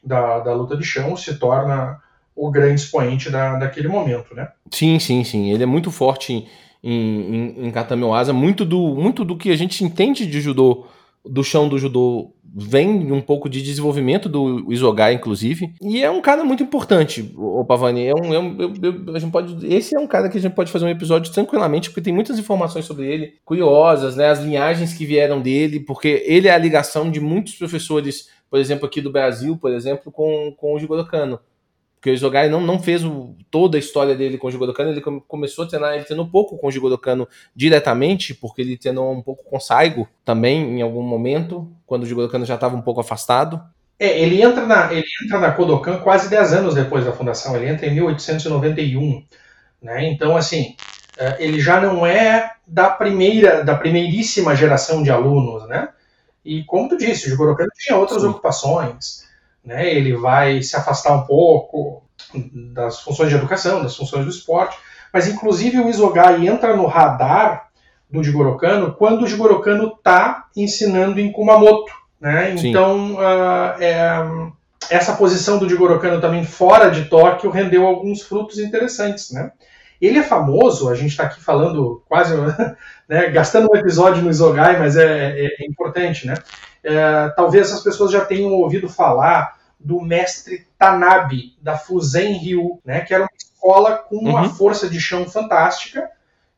da, da luta de chão, se torna o grande expoente da, daquele momento, né. Sim, sim, sim, ele é muito forte em, em, em, em Katame Waza, muito do, muito do que a gente entende de judô do chão do judô vem um pouco de desenvolvimento do Isogai, inclusive. E é um cara muito importante, o Pavani. É um, é um eu, eu, a gente pode, esse é um cara que a gente pode fazer um episódio tranquilamente, porque tem muitas informações sobre ele, curiosas, né? As linhagens que vieram dele, porque ele é a ligação de muitos professores, por exemplo, aqui do Brasil, por exemplo, com, com o Jigoro Kano. Porque o Isogai não, não fez o, toda a história dele com o Jigoro Kano, ele começou a treinar, ele treinou pouco com o Jigoro Kano diretamente, porque ele treinou um pouco com o Saigo também, em algum momento, quando o Jigoro Kano já estava um pouco afastado. É, ele entra na, ele entra na Kodokan quase 10 anos depois da fundação, ele entra em 1891. Né? Então, assim, é, ele já não é da primeira, da primeiríssima geração de alunos, né? E como tu disse, o Jigoro Kano tinha outras Sim. ocupações, né? Ele vai se afastar um pouco das funções de educação, das funções do esporte, Mas inclusive o Isogai entra no radar do Jigoro Kano quando o Jigoro Kano está ensinando em Kumamoto. Né? Então, uh, é, essa posição do Jigoro Kano também fora de Tóquio rendeu alguns frutos interessantes. Né? Ele é famoso, a gente está aqui falando quase, né, gastando um episódio no Isogai, mas é, é, é importante. Né? É, talvez as pessoas já tenham ouvido falar do mestre Tanabe, da Fuzen Ryu, né, que era uma escola com uma uhum. força de chão fantástica,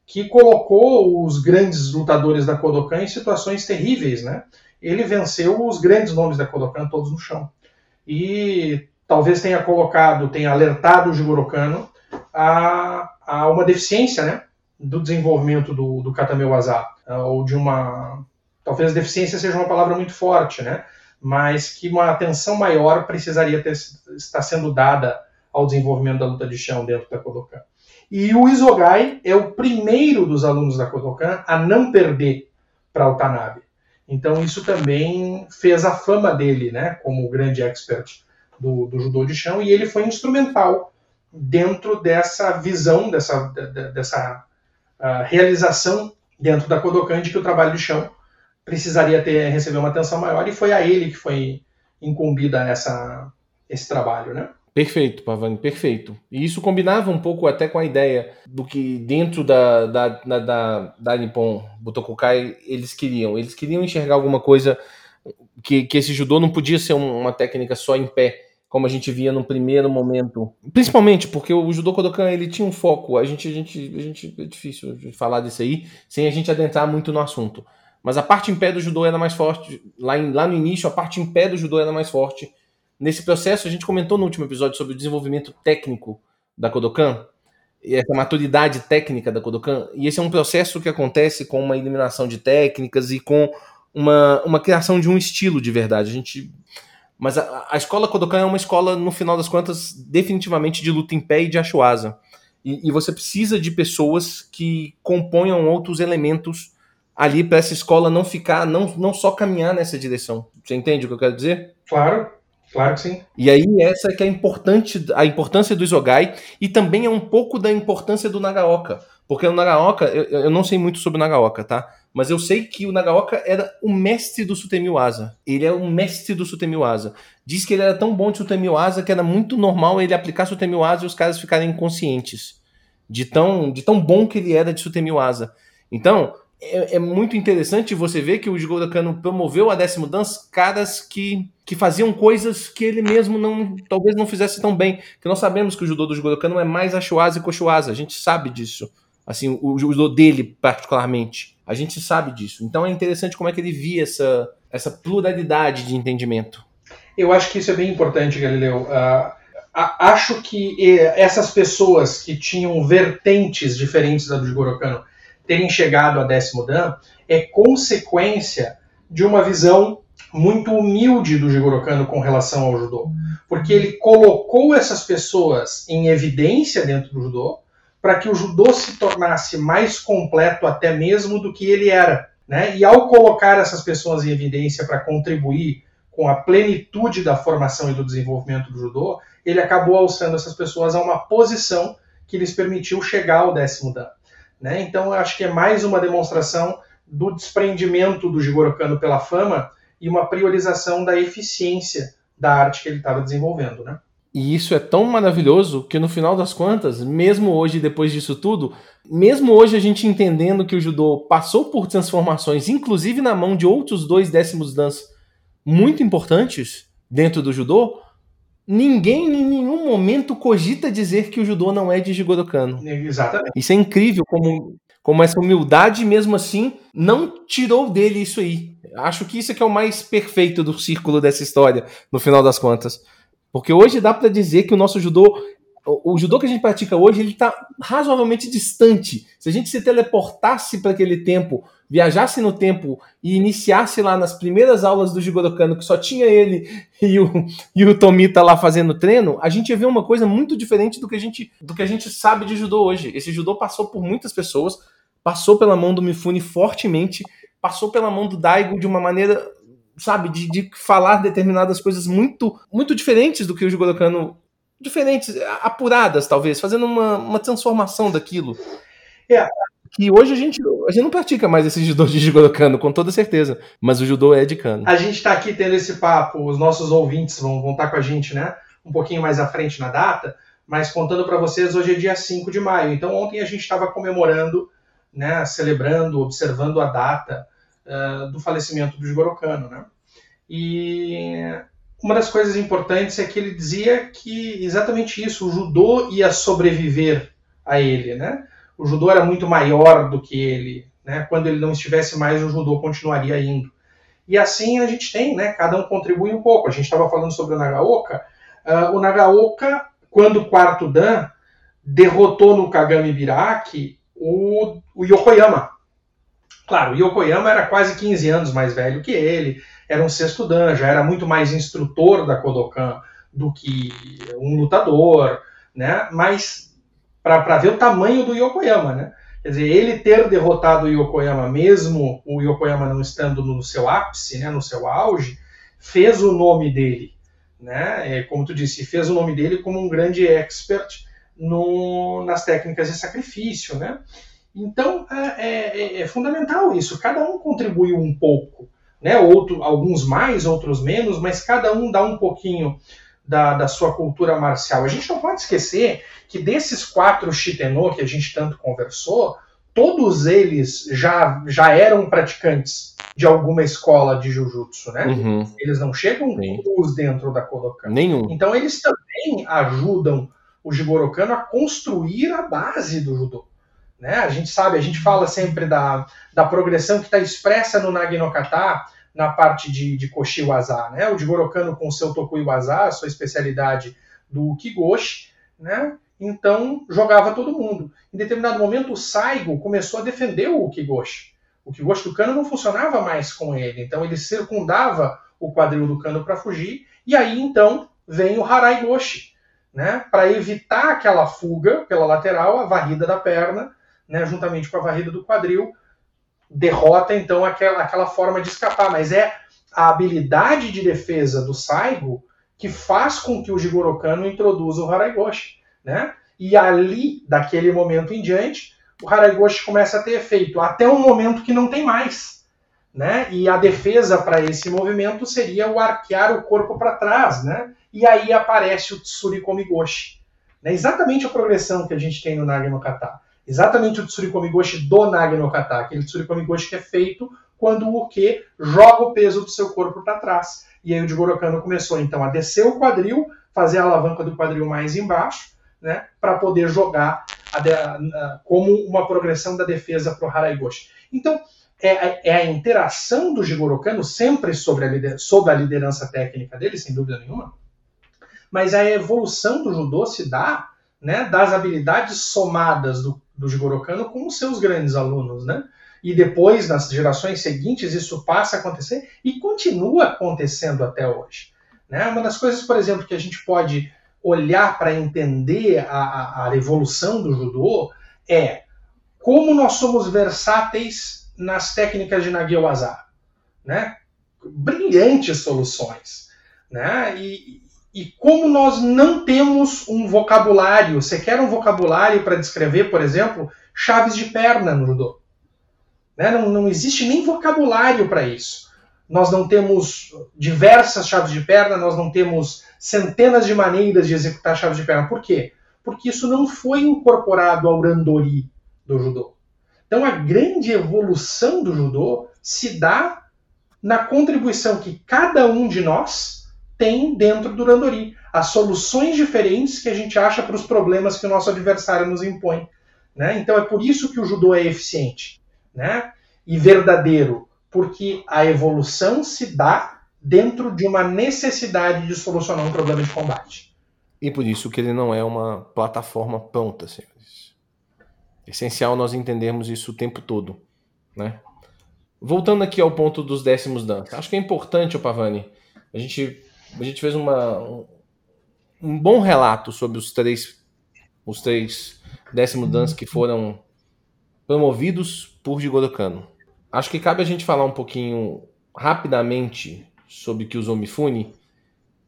que colocou os grandes lutadores da Kodokan em situações terríveis, né? Ele venceu os grandes nomes da Kodokan todos no chão. E talvez tenha colocado, tenha alertado o Jigoro Kano a, a uma deficiência, né? Do desenvolvimento do, do Katame Waza, ou de uma... Talvez deficiência seja uma palavra muito forte, né? Mas que uma atenção maior precisaria ter, estar sendo dada ao desenvolvimento da luta de chão dentro da Kodokan. E o Isogai é o primeiro dos alunos da Kodokan a não perder para o Tanabe. Então isso também fez a fama dele, né, como grande expert do, do judô de chão, e ele foi instrumental dentro dessa visão, dessa, dessa uh, realização dentro da Kodokan de que o trabalho de chão precisaria ter receber uma atenção maior, e foi a ele que foi incumbida essa, esse trabalho, né? Perfeito, Pavani, perfeito. E isso combinava um pouco até com a ideia do que dentro da, da, da, da, da Nippon Butokukai eles queriam. Eles queriam enxergar alguma coisa que, que esse judô não podia ser uma técnica só em pé, como a gente via no primeiro momento. Principalmente porque o judô Kodokan ele tinha um foco. A gente, a gente, a gente é difícil de falar disso aí sem a gente adentrar muito no assunto. Mas a parte em pé do judô era mais forte. Lá, em, lá no início, a parte em pé do judô era mais forte Nesse processo, a gente comentou no último episódio sobre o desenvolvimento técnico da Kodokan, e essa maturidade técnica da Kodokan, e esse é um processo que acontece com uma eliminação de técnicas e com uma, uma criação de um estilo de verdade. A gente mas a, a, escola Kodokan é uma escola, no final das contas, definitivamente de luta em pé e de achuasa. E, e você precisa de pessoas que componham outros elementos ali para essa escola não ficar, não, não só caminhar nessa direção. Você entende o que eu quero dizer? Claro. Claro que sim. E aí essa que é a, importante, a importância do Isogai e também é um pouco da importância do Nagaoka. Porque o Nagaoka, eu, eu não sei muito sobre o Nagaoka, tá? Mas eu sei que o Nagaoka era o mestre do Sutemi Asa. Ele é o mestre do Sutemi Asa. Diz que ele era tão bom de Sutemi Asa que era muito normal ele aplicar Sutemi Asa e os caras ficarem inconscientes. De tão, de tão bom que ele era de Sutemi Asa. Então, é, é, muito interessante você ver que o Jigoro Kano promoveu a décimo dance caras que, que faziam coisas que ele mesmo não talvez não fizesse tão bem. Que nós sabemos que o judô do Jigoro Kano é mais Ashuasa e Koshuasa, a gente sabe disso. Assim, o, o judô dele particularmente, a gente sabe disso. Então é interessante como é que ele via essa, essa pluralidade de entendimento. Eu acho que isso é bem importante, Galileu. Uh, acho que essas pessoas que tinham vertentes diferentes da do Jigoro terem chegado a décimo dan é consequência de uma visão muito humilde do Jigoro Kano com relação ao judô, porque ele colocou essas pessoas em evidência dentro do judô para que o judô se tornasse mais completo até mesmo do que ele era, né? E ao colocar essas pessoas em evidência para contribuir com a plenitude da formação e do desenvolvimento do judô, ele acabou alçando essas pessoas a uma posição que lhes permitiu chegar ao décimo dan. Né? Então, eu acho que é mais uma demonstração do desprendimento do Jigoro Kano pela fama e uma priorização da eficiência da arte que ele estava desenvolvendo. Né? E isso é tão maravilhoso que no final das contas, mesmo hoje, depois disso tudo, mesmo hoje a gente entendendo que o judô passou por transformações, inclusive na mão de outros dois décimos dans muito importantes dentro do judô, ninguém em nenhum momento cogita dizer que o judô não é de Jigoro Kano. Exatamente. Isso é incrível como, como essa humildade, mesmo assim, não tirou dele isso aí. Acho que isso é que é o mais perfeito do círculo dessa história, no final das contas. Porque hoje dá para dizer que o nosso judô o, judô que a gente pratica hoje, ele está razoavelmente distante. Se a gente se teleportasse para aquele tempo, viajasse no tempo e iniciasse lá nas primeiras aulas do Jigoro Kano, que só tinha ele e o, e o Tomita lá fazendo treino, a gente ia ver uma coisa muito diferente do que a gente, do que a gente sabe de judô hoje. Esse judô passou por muitas pessoas, passou pela mão do Mifune fortemente, passou pela mão do Daigo de uma maneira sabe, de, de falar determinadas coisas muito muito diferentes do que o Jigoro Kano diferentes, apuradas, talvez, fazendo uma, uma transformação daquilo. É. Que hoje a gente, a gente não pratica mais esse judô de Jigoro Kano, com toda certeza. Mas o judô é de Kano. A gente está aqui tendo esse papo, os nossos ouvintes vão, vão estar tá com a gente, né? Um pouquinho mais à frente na data, mas contando para vocês, hoje é dia 5 de maio. Então ontem a gente estava comemorando, né? Celebrando, observando a data uh, do falecimento do Jigoro Kano, né? E uma das coisas importantes é que ele dizia que exatamente isso, o judô ia sobreviver a ele, né? O judô era muito maior do que ele, né? Quando ele não estivesse mais, o judô continuaria indo. E assim a gente tem, né? Cada um contribui um pouco. A gente estava falando sobre o Nagaoka. Uh, o Nagaoka, quando o quarto Dan derrotou no Kagami Biraki o, o Yokoyama. Claro, Yokoyama era quase 15 anos mais velho que ele, era um sexto dan, já era muito mais instrutor da Kodokan do que um lutador, né? Mas para ver o tamanho do Yokoyama, né? Quer dizer, ele ter derrotado o Yokoyama, mesmo o Yokoyama não estando no seu ápice, né, no seu auge, fez o nome dele, né? É, como tu disse, fez o nome dele como um grande expert no, nas técnicas de sacrifício, né? Então é, é, é fundamental isso. Cada um contribuiu um pouco né? Outro, alguns mais, outros menos, mas cada um dá um pouquinho da, da sua cultura marcial. A gente não pode esquecer que desses quatro Shitenô que a gente tanto conversou, todos eles já, já eram praticantes de alguma escola de Jujutsu, né? Uhum. Eles não chegam cruz dentro da Kodokan. Nenhum. Então eles também ajudam o Jigoro Kano a construir a base do judô. Né? A gente sabe, a gente fala sempre da, da progressão que está expressa no Nagi no Kata, na parte de, de Koshi Waza. Né? O Jigoro Kano com seu Tokui Waza, sua especialidade do Kigoshi, né? então jogava todo mundo. Em determinado momento, o Saigo começou a defender o Kigoshi. O Kigoshi do Kano não funcionava mais com ele, então ele circundava o quadril do Kano para fugir, e aí então vem o Harai Goshi, né? para evitar aquela fuga pela lateral, a varrida da perna, né, juntamente com a varrida do quadril, derrota então aquela, aquela forma de escapar. Mas é a habilidade de defesa do Saigo que faz com que o Jigoro Kano introduza o Haraigoshi. Né? E ali, daquele momento em diante, o Haraigoshi começa a ter efeito, até um momento que não tem mais. Né? E a defesa para esse movimento seria o arquear o corpo para trás, né? E aí aparece o Tsuri Komigoshi. Né? Exatamente a progressão que a gente tem no Nagi no Kata exatamente o Tsurikomigoshi do Nagi no Kata, aquele Tsurikomigoshi que é feito quando o Uke joga o peso do seu corpo para trás. E aí o Jigoro Kano começou então a descer o quadril, fazer a alavanca do quadril mais embaixo, né, para poder jogar a de, a, como uma progressão da defesa para o Haraigoshi. Então, é, é, a interação do Jigoro Kano sempre sobre a, sobre a liderança técnica dele, sem dúvida nenhuma, mas a evolução do judô se dá né, das habilidades somadas do, do Jigoro Kano com os seus grandes alunos, né? E depois, nas gerações seguintes, isso passa a acontecer e continua acontecendo até hoje. Né? Uma das coisas, por exemplo, que a gente pode olhar para entender a, a, a, evolução do judô é como nós somos versáteis nas técnicas de Nagewaza. Né? Brilhantes soluções. Né? E, e como nós não temos um vocabulário, você quer um vocabulário para descrever, por exemplo, chaves de perna no judô. Né? Não, não existe nem vocabulário para isso. Nós não temos diversas chaves de perna, nós não temos centenas de maneiras de executar chaves de perna. Por quê? Porque isso não foi incorporado ao randori do judô. Então a grande evolução do judô se dá na contribuição que cada um de nós tem dentro do Randori. As soluções diferentes que a gente acha para os problemas que o nosso adversário nos impõe. Né? Então é por isso que o judô é eficiente né? e verdadeiro, porque a evolução se dá dentro de uma necessidade de solucionar um problema de combate. E por isso que ele não é uma plataforma pronta, senhores. É essencial nós entendermos isso o tempo todo. Né? Voltando aqui ao ponto dos décimos dan. Acho que é importante, o Pavani, a gente a gente fez uma, um, bom relato sobre os três, os três décimos dance que foram promovidos por Jigoro Kano. Acho que cabe a gente falar um pouquinho rapidamente sobre Kyuzo Mifune,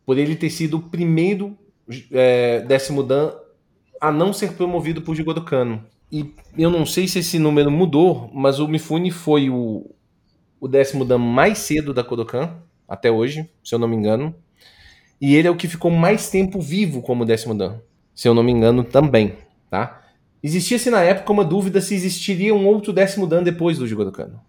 por ele ter sido o primeiro é, décimo Dan a não ser promovido por Jigoro Kano. E eu não sei se esse número mudou, mas o Mifune foi o, o décimo Dan mais cedo da Kodokan, até hoje, se eu não me engano. E ele é o que ficou mais tempo vivo como décimo Dan, se eu não me engano também, tá? Existia-se na época uma dúvida se existiria um outro décimo Dan depois do Jigoro Kano.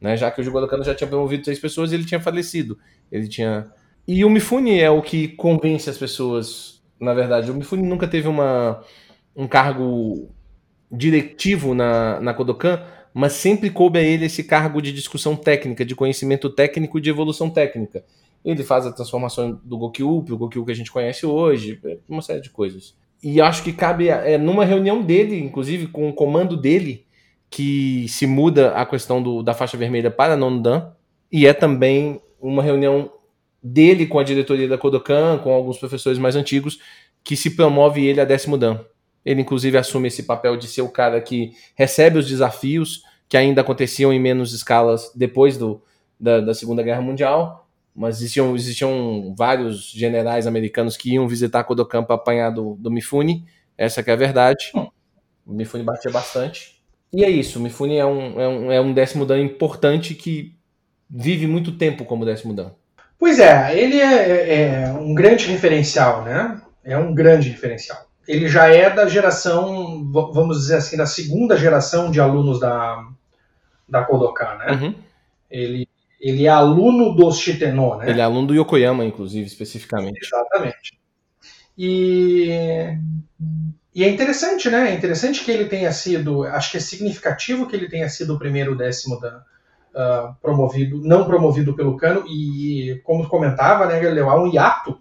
Né? Já que o Jigoro Kano já tinha promovido três pessoas e ele tinha falecido. Ele tinha... E o Mifune é o que convence as pessoas, na verdade. O Mifune nunca teve uma, um cargo diretivo na, na Kodokan, mas sempre coube a ele esse cargo de discussão técnica, de conhecimento técnico e de evolução técnica. Ele faz a transformação do para o Gokyu que a gente conhece hoje, é uma série de coisas. E acho que cabe, é, numa reunião dele, inclusive com o comando dele, que se muda a questão do, da faixa vermelha para nono dan, e é também uma reunião dele com a diretoria da Kodokan, com alguns professores mais antigos, que se promove ele a décimo dan. Ele, inclusive, assume esse papel de ser o cara que recebe os desafios que ainda aconteciam em menos escalas depois do, da, da Segunda Guerra Mundial. Mas existiam, existiam vários generais americanos que iam visitar Kodokan para apanhar do, do Mifune. Essa é a verdade. Hum. O Mifune batia bastante. E é isso. O Mifune é um, é um, é um décimo dan importante que vive muito tempo como décimo dan. Pois é, ele é, é, é um grande referencial, né? É um grande referencial ele já é da geração, vamos dizer assim, da segunda geração de alunos da, da Kodokan, né? Uhum. Ele, ele é aluno do Shitenno, né? Ele é aluno do Yokoyama, inclusive, especificamente. Exatamente. E, e é interessante, né? É interessante que ele tenha sido, acho que é significativo que ele tenha sido o primeiro décimo da, uh, promovido, não promovido pelo Cano, e como comentava, né, Galileu, há um hiato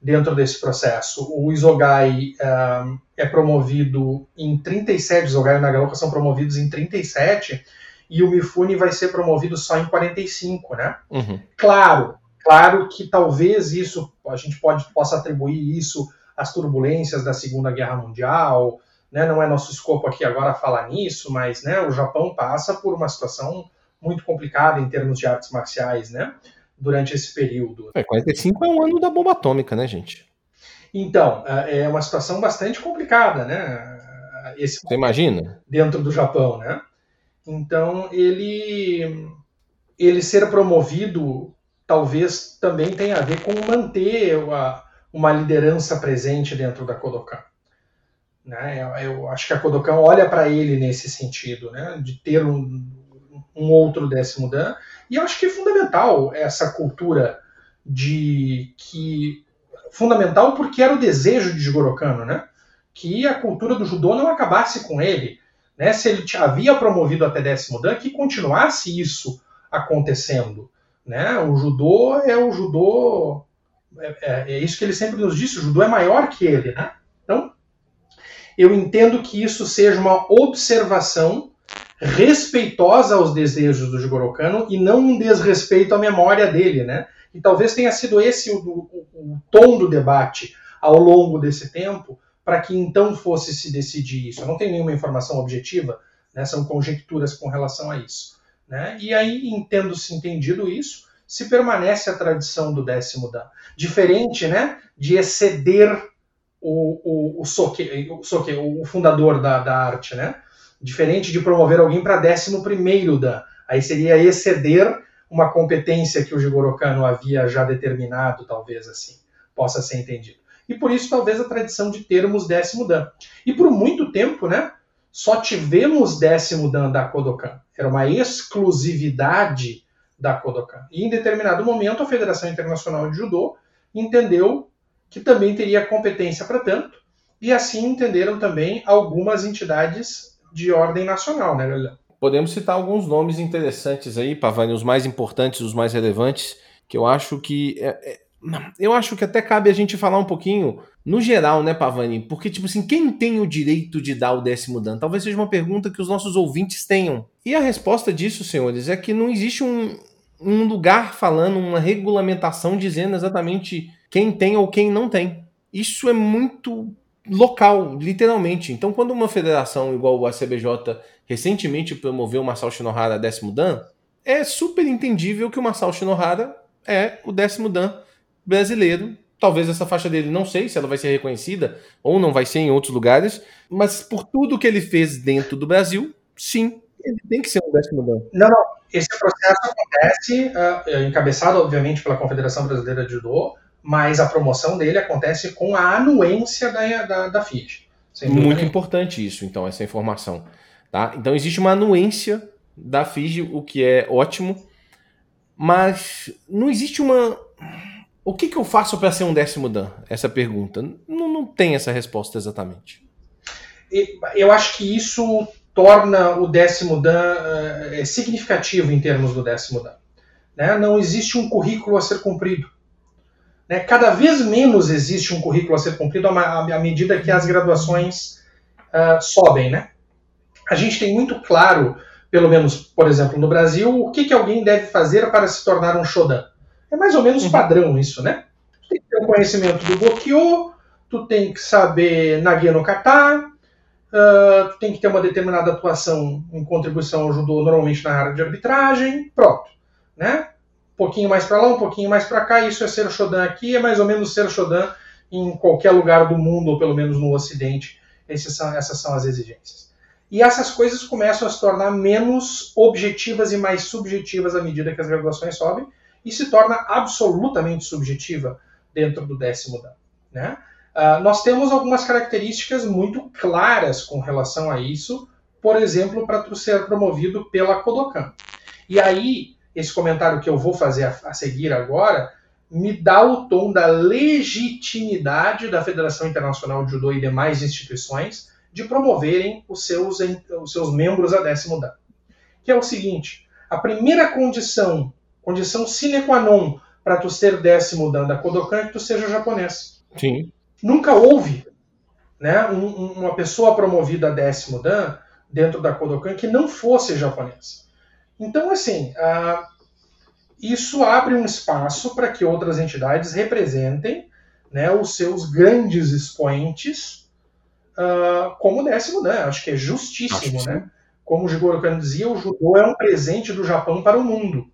dentro desse processo. O Isogai uh, é promovido em 37, Isogai e Nagaoka são promovidos em 37, e o Mifune vai ser promovido só em 45, né? Uhum. Claro, claro que talvez isso, a gente pode, possa atribuir isso às turbulências da Segunda Guerra Mundial, né? não é nosso escopo aqui agora falar nisso, mas né, o Japão passa por uma situação muito complicada em termos de artes marciais, né? durante esse período. É, 45 é um ano da bomba atômica, né, gente? Então, é, é uma situação bastante complicada, né? Esse Você imagina? Dentro do Japão, né? Então, ele, ele ser promovido talvez também tenha a ver com manter uma, uma liderança presente dentro da Kodokan. Né? Eu, eu acho que a Kodokan olha para ele nesse sentido, né? de ter um, um outro décimo dan e eu acho que é fundamental essa cultura de que fundamental porque era o desejo de Jigoro Kano, né? Que a cultura do judô não acabasse com ele, né? Se ele havia promovido até décimo dan, que continuasse isso acontecendo, né? O judô é o judô é, é, é isso que ele sempre nos disse, o judô é maior que ele, né? Então, eu entendo que isso seja uma observação respeitosa aos desejos do Jigoro Kano e não um desrespeito à memória dele, né? E talvez tenha sido esse o, o, o tom do debate ao longo desse tempo para que então fosse se decidir isso. Eu não tenho nenhuma informação objetiva, né? são conjecturas com relação a isso. Né? E aí, entendo-se entendido isso, se permanece a tradição do décimo dan. Diferente né, de exceder o, o, o, soque, o, soque, o fundador da, da arte, né? Diferente de promover alguém para 11 Dan. Aí seria exceder uma competência que o Jigoro Kano havia já determinado, talvez assim, possa ser entendido. E por isso, talvez, a tradição de termos décimo Dan. E por muito tempo, né, só tivemos décimo Dan da Kodokan. Era uma exclusividade da Kodokan. E em determinado momento, a Federação Internacional de Judô entendeu que também teria competência para tanto, e assim entenderam também algumas entidades de ordem nacional, né, galera? Podemos citar alguns nomes interessantes aí, Pavani, os mais importantes, os mais relevantes, que eu acho que. É, é, eu acho que até cabe a gente falar um pouquinho, no geral, né, Pavani? Porque, tipo assim, quem tem o direito de dar o décimo dan? Talvez seja uma pergunta que os nossos ouvintes tenham. E a resposta disso, senhores, é que não existe um, um lugar falando, uma regulamentação dizendo exatamente quem tem ou quem não tem. Isso é muito local, literalmente. Então, quando uma federação igual a CBJ recentemente promoveu o Masao Shinohara décimo dan, é super entendível que o Masao Shinohara é o décimo dan brasileiro Talvez essa faixa dele, não sei se ela vai ser reconhecida ou não vai ser em outros lugares, mas por tudo que ele fez dentro do Brasil, sim, ele tem que ser um décimo dan. Não, não. Esse processo acontece, uh, encabeçado, obviamente, pela Confederação Brasileira de Judô, mas a promoção dele acontece com a anuência da, da, da. Muito importante isso, então, essa informação. Tá? Então, existe uma anuência da FIG, o que é ótimo, mas não existe uma. O que, que eu faço para ser um décimo Dan? Essa pergunta. Não, não tem essa resposta exatamente. Eu acho que isso torna o décimo Dan uh, significativo em termos do décimo Dan. Né? Não existe um currículo a ser cumprido. Né? Cada vez menos existe um currículo a ser cumprido à, medida que as graduações uh, sobem. Né? A gente tem muito claro, pelo menos, por exemplo, no Brasil, o que, que alguém deve fazer para se tornar um Shodan. É mais ou menos uhum. padrão isso, né? Tu tem que ter um conhecimento do Gokyo, tu tem que saber Nage no Kata, uh, tu tem que ter uma determinada atuação em contribuição ao judô, normalmente na área de arbitragem, pronto. Né? pouquinho mais para lá, um pouquinho mais para cá, isso é ser Shodan aqui, é mais ou menos ser Shodan em qualquer lugar do mundo, ou pelo menos no Ocidente. São, essas são as exigências. E essas coisas começam a se tornar menos objetivas e mais subjetivas à medida que as graduações sobem, e se torna absolutamente subjetiva dentro do décimo dan. Né? Uh, nós temos algumas características muito claras com relação a isso, por exemplo, para ser promovido pela Kodokan. E aí, esse comentário que eu vou fazer a, a seguir agora me dá o tom da legitimidade da Federação Internacional de Judô e demais instituições de promoverem os seus, os seus membros a décimo dan. Que é o seguinte: a primeira condição, condição sine qua non para tu ser décimo dan da Kodokan é que tu seja japonês. Sim. Nunca houve né, um, uma pessoa promovida a décimo dan dentro da Kodokan que não fosse japonês. Então, assim, uh, isso abre um espaço para que outras entidades representem né, os seus grandes expoentes uh, como décimo né? Acho que é justíssimo, né? Como o Jigoro Kano dizia, o judô é um presente do Japão para o mundo.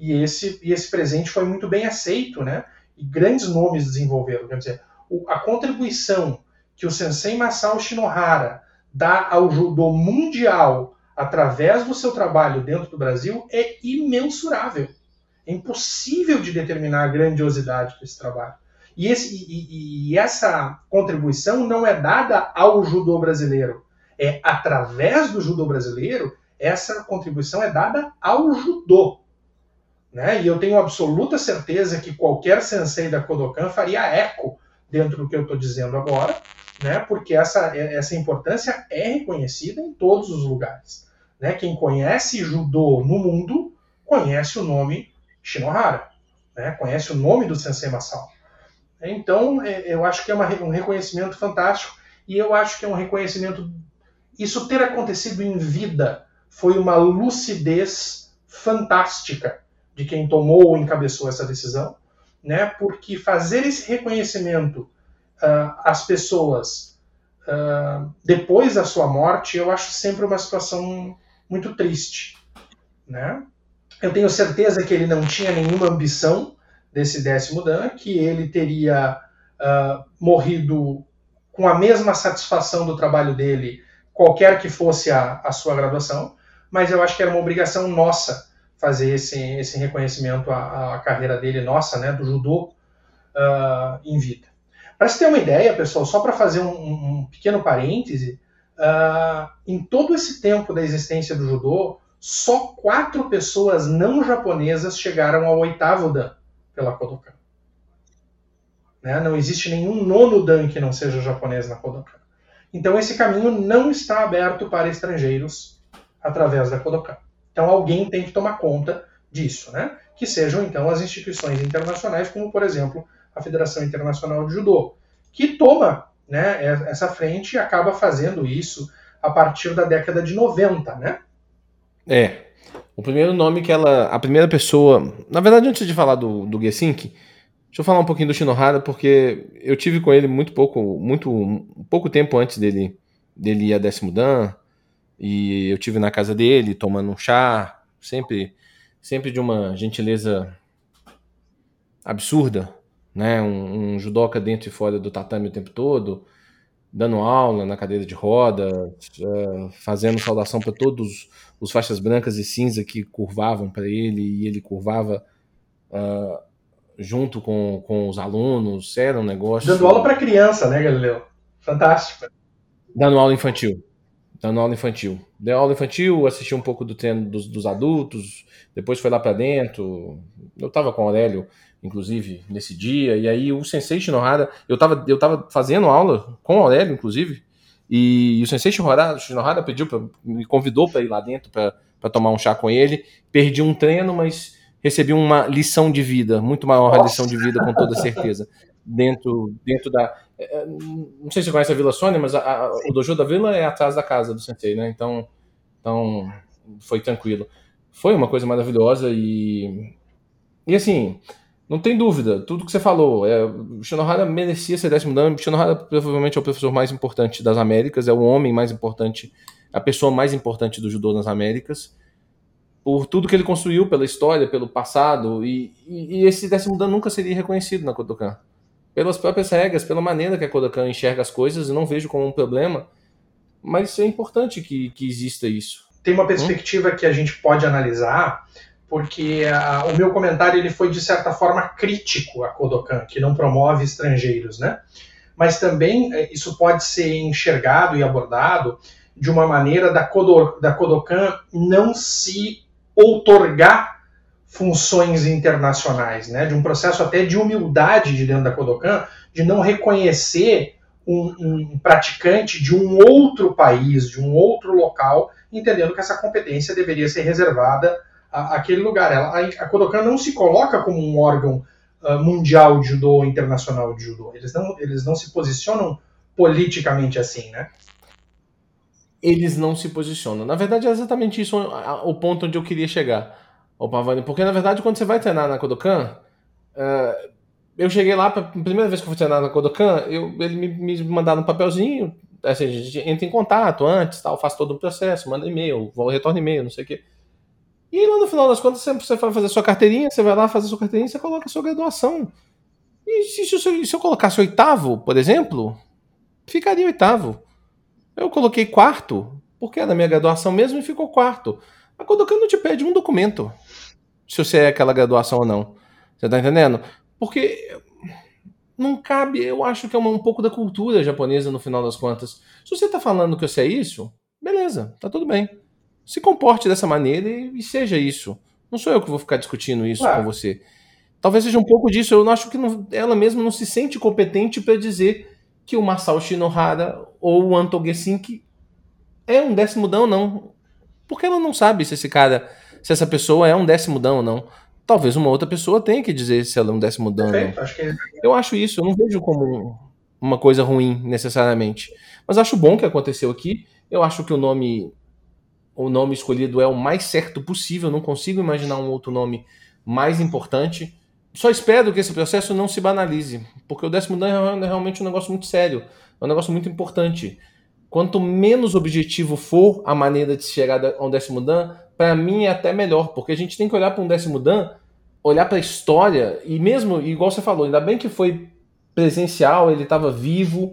E esse, e esse presente foi muito bem aceito, né? E grandes nomes desenvolveram. Quer dizer, o, a contribuição que o Sensei Masao Shinohara dá ao judô mundial através do seu trabalho dentro do Brasil é imensurável. É impossível de determinar a grandiosidade desse trabalho. E, esse, e, e, essa contribuição não é dada ao judô brasileiro. É através do judô brasileiro, essa contribuição é dada ao judô. Né? E eu tenho absoluta certeza que qualquer sensei da Kodokan faria eco dentro do que eu estou dizendo agora, né? porque essa, essa importância é reconhecida em todos os lugares. Né? Quem conhece judô no mundo conhece o nome Shinohara, né? conhece o nome do Sensei Masao. Então, é, eu acho que é uma, um reconhecimento fantástico e eu acho que é um reconhecimento. Isso ter acontecido em vida foi uma lucidez fantástica de quem tomou ou encabeçou essa decisão, né? Porque fazer esse reconhecimento uh, às pessoas uh, depois da sua morte, eu acho sempre uma situação muito triste, né? Eu tenho certeza que ele não tinha nenhuma ambição desse décimo dan, que ele teria uh, morrido com a mesma satisfação do trabalho dele, qualquer que fosse a, a sua graduação, mas eu acho que era uma obrigação nossa fazer esse, esse reconhecimento à, à carreira dele, nossa, né, do judô, uh, em vida. Para se ter uma ideia, pessoal, só para fazer um, um, pequeno parêntese, Uh, em todo esse tempo da existência do judô, só quatro pessoas não japonesas chegaram ao oitavo dan pela Kodokan. Né? Não existe nenhum nono dan que não seja japonês na Kodokan. Então esse caminho não está aberto para estrangeiros através da Kodokan. Então alguém tem que tomar conta disso, né? Que sejam então as instituições internacionais, como por exemplo a Federação Internacional de Judô, que toma né, essa frente acaba fazendo isso a partir da década de 90, né? É. O primeiro nome que ela. A primeira pessoa. Na verdade, antes de falar do, do Gesink, deixa eu falar um pouquinho do Shinohara, porque eu tive com ele muito pouco, muito pouco tempo antes dele, dele ir a décimo Dan. E eu tive na casa dele, tomando um chá, sempre, sempre de uma gentileza absurda, né? Um, um judoca dentro e fora do tatame o tempo todo, dando aula na cadeira de roda, uh, fazendo saudação para todos os faixas brancas e cinza que curvavam para ele e ele curvava uh, junto com, com os alunos. Era um negócio. Dando aula para criança, né, Galileu? Fantástico. Dando aula infantil. Dando aula infantil. Deu aula infantil, assisti um pouco do treino dos, dos adultos, depois foi lá para dentro. Eu estava com o Aurélio inclusive, nesse dia. E aí o Sensei Shinohara, eu tava, eu tava fazendo aula com o Aurélio, inclusive, e o Sensei Shinohara, Shinohara pediu pra, me convidou para ir lá dentro para tomar um chá com ele. Perdi um treino, mas recebi uma lição de vida, muito maior a lição de vida, com toda certeza. Dentro, dentro da. É, é, não sei se você conhece a Vila Sônia, mas a, a, o dojo da vila é atrás da casa do Sensei, né? Então, então foi tranquilo. Foi uma coisa maravilhosa e. E assim, não tem dúvida, tudo que você falou. É, o Shinohara merecia ser décimo dan. O Shinohara provavelmente é o professor mais importante das Américas, é o homem mais importante, a pessoa mais importante do judô nas Américas, por tudo que ele construiu pela história, pelo passado. E, e, e esse décimo dan nunca seria reconhecido na Kodokan. Pelas próprias regras, pela maneira que a Kodokan enxerga as coisas, eu não vejo como um problema, mas é importante que, que exista isso. Tem uma perspectiva hum? que a gente pode analisar porque a, o meu comentário ele foi de certa forma crítico a Kodokan, que não promove estrangeiros, né? Mas também é, isso pode ser enxergado e abordado de uma maneira da, da Kodokan não se outorgar funções internacionais, né? De um processo até de humildade de dentro da Kodokan, de não reconhecer um, um praticante de um outro país, de um outro local, entendendo que essa competência deveria ser reservada a, aquele lugar. Ela, a, a Kodokan não se coloca como um órgão uh, mundial de judô internacional de judô. Eles não, eles não se posicionam politicamente assim, né? Eles não se posicionam. Na verdade, é exatamente isso o ponto onde eu queria chegar, o Pavani. Porque, na verdade, quando você vai treinar na Kodokan, uh, eu cheguei lá, pra, primeira vez que eu fui treinar na Kodokan, eu, ele me, me mandaram um papelzinho, assim, a gente entra em contato antes, tal, faz todo o processo, manda e-mail, retorna e-mail, não sei o quê. E lá no final das contas, você vai fazer sua carteirinha, você vai lá fazer sua carteirinha e você coloca sua graduação. E se, se, se, eu colocasse oitavo, por exemplo, ficaria oitavo. Eu coloquei quarto, porque da minha graduação mesmo e ficou quarto. A Kodokan não te pede um documento se você é aquela graduação ou não. Você tá entendendo? Porque não cabe, eu acho que é um pouco da cultura japonesa no final das contas. Se você tá falando que você é isso, beleza, tá tudo bem se comporte dessa maneira e, e, seja isso. Não sou eu que vou ficar discutindo isso com você. Talvez seja um pouco disso. Eu acho que não, ela mesma não se sente competente para dizer que o Masao Shinohara ou o Anto Gesink é um décimo dão, não. Porque ela não sabe se esse cara, se essa pessoa é um décimo dão ou não. Talvez uma outra pessoa tenha que dizer se ela é um décimo dão ou não. Acho que... É eu acho isso, eu não vejo como uma coisa ruim necessariamente. Mas acho bom que aconteceu aqui. Eu acho que o nome o nome escolhido é o mais certo possível, não consigo imaginar um outro nome mais importante. Só espero que esse processo não se banalize, porque o décimo dan é realmente um negócio muito sério, é um negócio muito importante. Quanto menos objetivo for a maneira de chegar a um décimo dan, para mim é até melhor, porque a gente tem que olhar para um décimo dan, olhar para a história, e mesmo, igual você falou, ainda bem que foi presencial, ele estava vivo,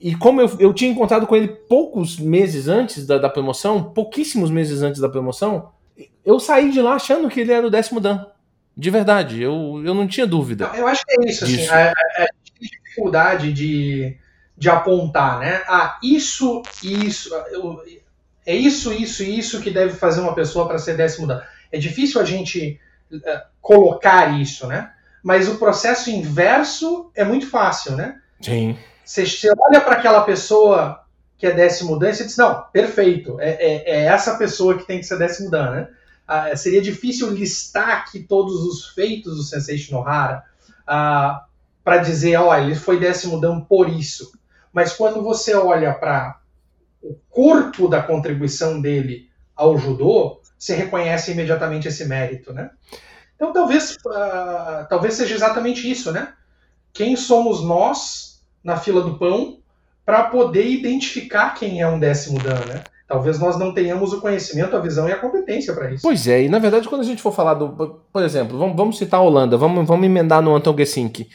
e como eu, eu tinha encontrado com ele poucos meses antes da, da promoção, pouquíssimos meses antes da promoção, eu saí de lá achando que ele era o décimo Dan. De verdade, eu, eu não tinha dúvida. Eu acho que é isso, assim, a, a, dificuldade de, de apontar, né? Ah, isso, isso, é isso, isso e isso que deve fazer uma pessoa para ser décimo Dan. É difícil a gente uh, colocar isso, né? Mas o processo inverso é muito fácil, né? Sim. Você, você olha para aquela pessoa que é décimo dan e você diz, não, perfeito, é, é, é, essa pessoa que tem que ser décimo dan, né? Ah, seria difícil listar aqui todos os feitos do Sensei Shinohara ah, para dizer, ó, ele foi décimo dan por isso. Mas quando você olha para o corpo da contribuição dele ao judô, você reconhece imediatamente esse mérito, né? Então talvez, uh, talvez seja exatamente isso, né? Quem somos nós na fila do pão para poder identificar quem é um décimo dan, né? Talvez nós não tenhamos o conhecimento, a visão e a competência para isso. Pois é, e na verdade, quando a gente for falar do. Por exemplo, vamos, vamos citar a Holanda, vamos, vamos emendar no Anton Gesink.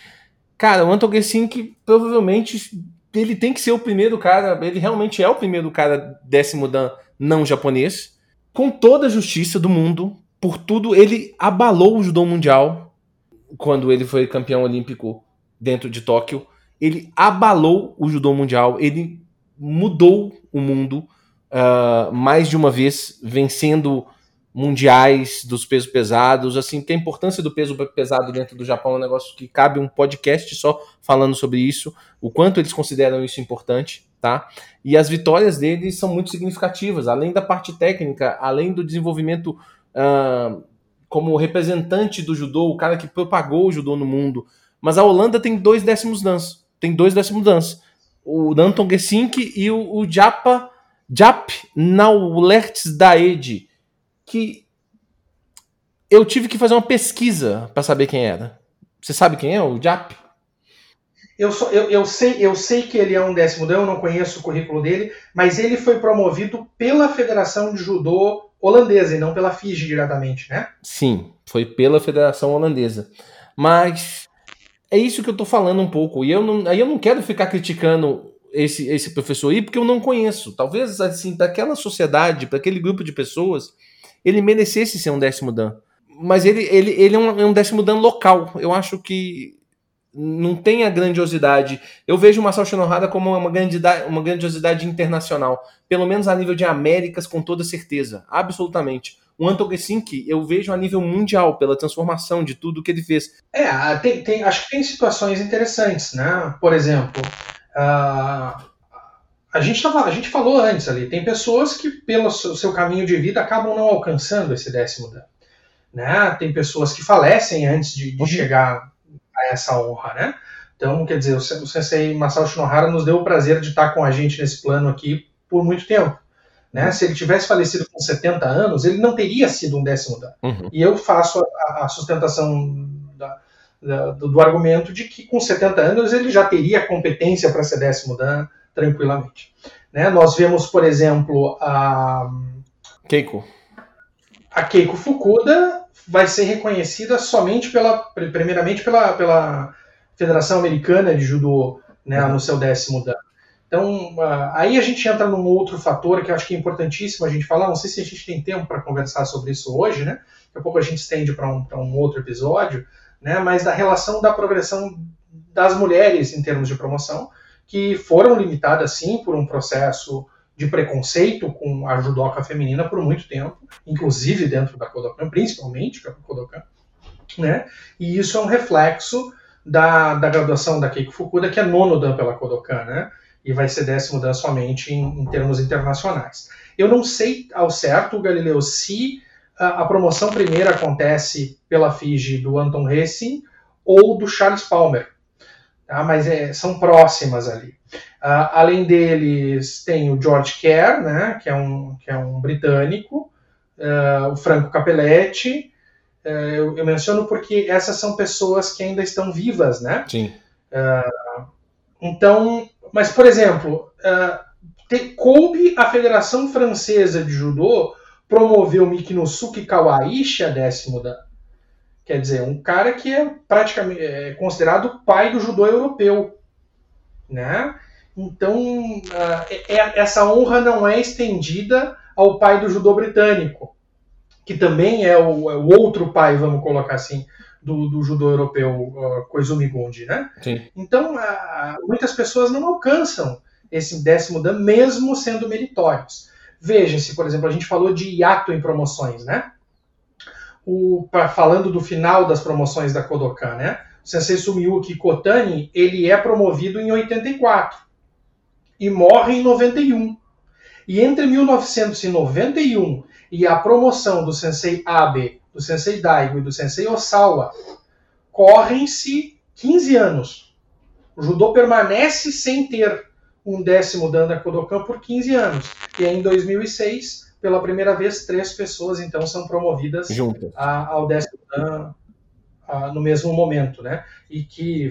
Cara, o Anton Gesink provavelmente ele tem que ser o primeiro cara, ele realmente é o primeiro cara décimo dan não japonês, com toda a justiça do mundo, por tudo, ele abalou o judô mundial quando ele foi campeão olímpico dentro de Tóquio. Ele abalou o judô mundial, ele mudou o mundo uh, mais de uma vez, vencendo mundiais dos pesos pesados, assim, que a importância do peso pesado dentro do Japão é um negócio que cabe um podcast só falando sobre isso, o quanto eles consideram isso importante, tá? E as vitórias deles são muito significativas, além da parte técnica, além do desenvolvimento uh, como representante do judô, o cara que propagou o judô no mundo. Mas a Holanda tem dois décimos dans, tem dois décimos dans, o Danton Gesink e o, o Japa Jap Naulerts Daed, que eu tive que fazer uma pesquisa para saber quem era. Você sabe quem é o Jap? Eu, só, eu, eu, sei, eu sei que ele é um décimo dan, eu não conheço o currículo dele, mas ele foi promovido pela Federação de Judô holandesa e não pela FIGE diretamente, né? Sim, foi pela Federação Holandesa. Mas é isso que eu tô falando um pouco. E eu não, aí eu não quero ficar criticando esse, esse professor aí, porque eu não conheço. Talvez, assim, daquela sociedade, para aquele grupo de pessoas, ele merecesse ser um décimo dan. Mas ele, ele, ele é, um, é um décimo dan local. Eu acho que não tem a grandiosidade. Eu vejo o Marcel Shinohara como uma grandiosidade, uma grandiosidade internacional, pelo menos a nível de Américas, com toda certeza, absolutamente. O Anton Gesink eu vejo a nível mundial pela transformação de tudo que ele fez. É, tem, tem, acho que tem situações interessantes, né? Por exemplo, uh, a gente, tava, a gente falou antes ali, tem pessoas que, pelo seu caminho de vida, acabam não alcançando esse décimo dan. Né? Tem pessoas que falecem antes de, de uhum. chegar a essa honra, né? Então, quer dizer, o, o sensei Masao Shinohara nos deu o prazer de estar com a gente nesse plano aqui por muito tempo. Né? Se ele tivesse falecido com 70 anos, ele não teria sido um décimo dan. Uhum. E eu faço a, a sustentação da, da, do, do, argumento de que com 70 anos ele já teria competência para ser décimo dan, tranquilamente. Né? Nós vemos, por exemplo, a Keiko. A Keiko Fukuda vai ser reconhecida somente pela, primeiramente pela, pela Federação Americana de Judô, né, no seu décimo dan. Então, aí a gente entra num outro fator que eu acho que é importantíssimo a gente falar. Não sei se a gente tem tempo para conversar sobre isso hoje, né? Daqui a pouco a gente estende para um, um outro episódio, né? Mas da relação da progressão das mulheres em termos de promoção que foram limitadas, sim, por um processo de preconceito com a judoca feminina por muito tempo, inclusive dentro da Kodokan, principalmente pela Kodokan, né? E isso é um reflexo da, da graduação da Keiko Fukuda, que é nono dan pela Kodokan, né? E vai ser décimo dan somente em, em termos internacionais. Eu não sei ao certo, Galileu, se a, a promoção primeira acontece pela FIGE do Anton Hessing ou do Charles Palmer, tá? mas é, são próximas ali. Uh, além deles, tem o George Kerr, né, que, é um, que é um britânico, uh, o Franco Capelletti. Uh, eu, eu, menciono porque essas são pessoas que ainda estão vivas, né? Sim. então, mas, por exemplo, te, coube a Federação Francesa de Judô promover o Mikinosuke Kawaishi a décimo da, Quer dizer, um cara que é praticamente é considerado o pai do judô europeu. Né? Então, uh, é, essa honra não é estendida ao pai do judô britânico, que também é o, é o outro pai, vamos colocar assim, do, do judô europeu, uh, Koizumi Gondi, né? Sim. Então, uh, muitas pessoas não alcançam esse décimo dan, mesmo sendo meritórios. Vejam-se, por exemplo, a gente falou de hiato em promoções, né? O, pra, falando do final das promoções da Kodokan, né? O Sensei Sumiyuki Kotani, ele é promovido em 84 e morre em 91. E entre 1991 e a promoção do Sensei Abe, do Sensei Daigo e do Sensei Osawa, correm-se 15 anos. O judô permanece sem ter um décimo dan da Kodokan por 15 anos. E aí, em 2006, pela primeira vez, três pessoas então são promovidas a, ao décimo dan no mesmo momento, né? E que,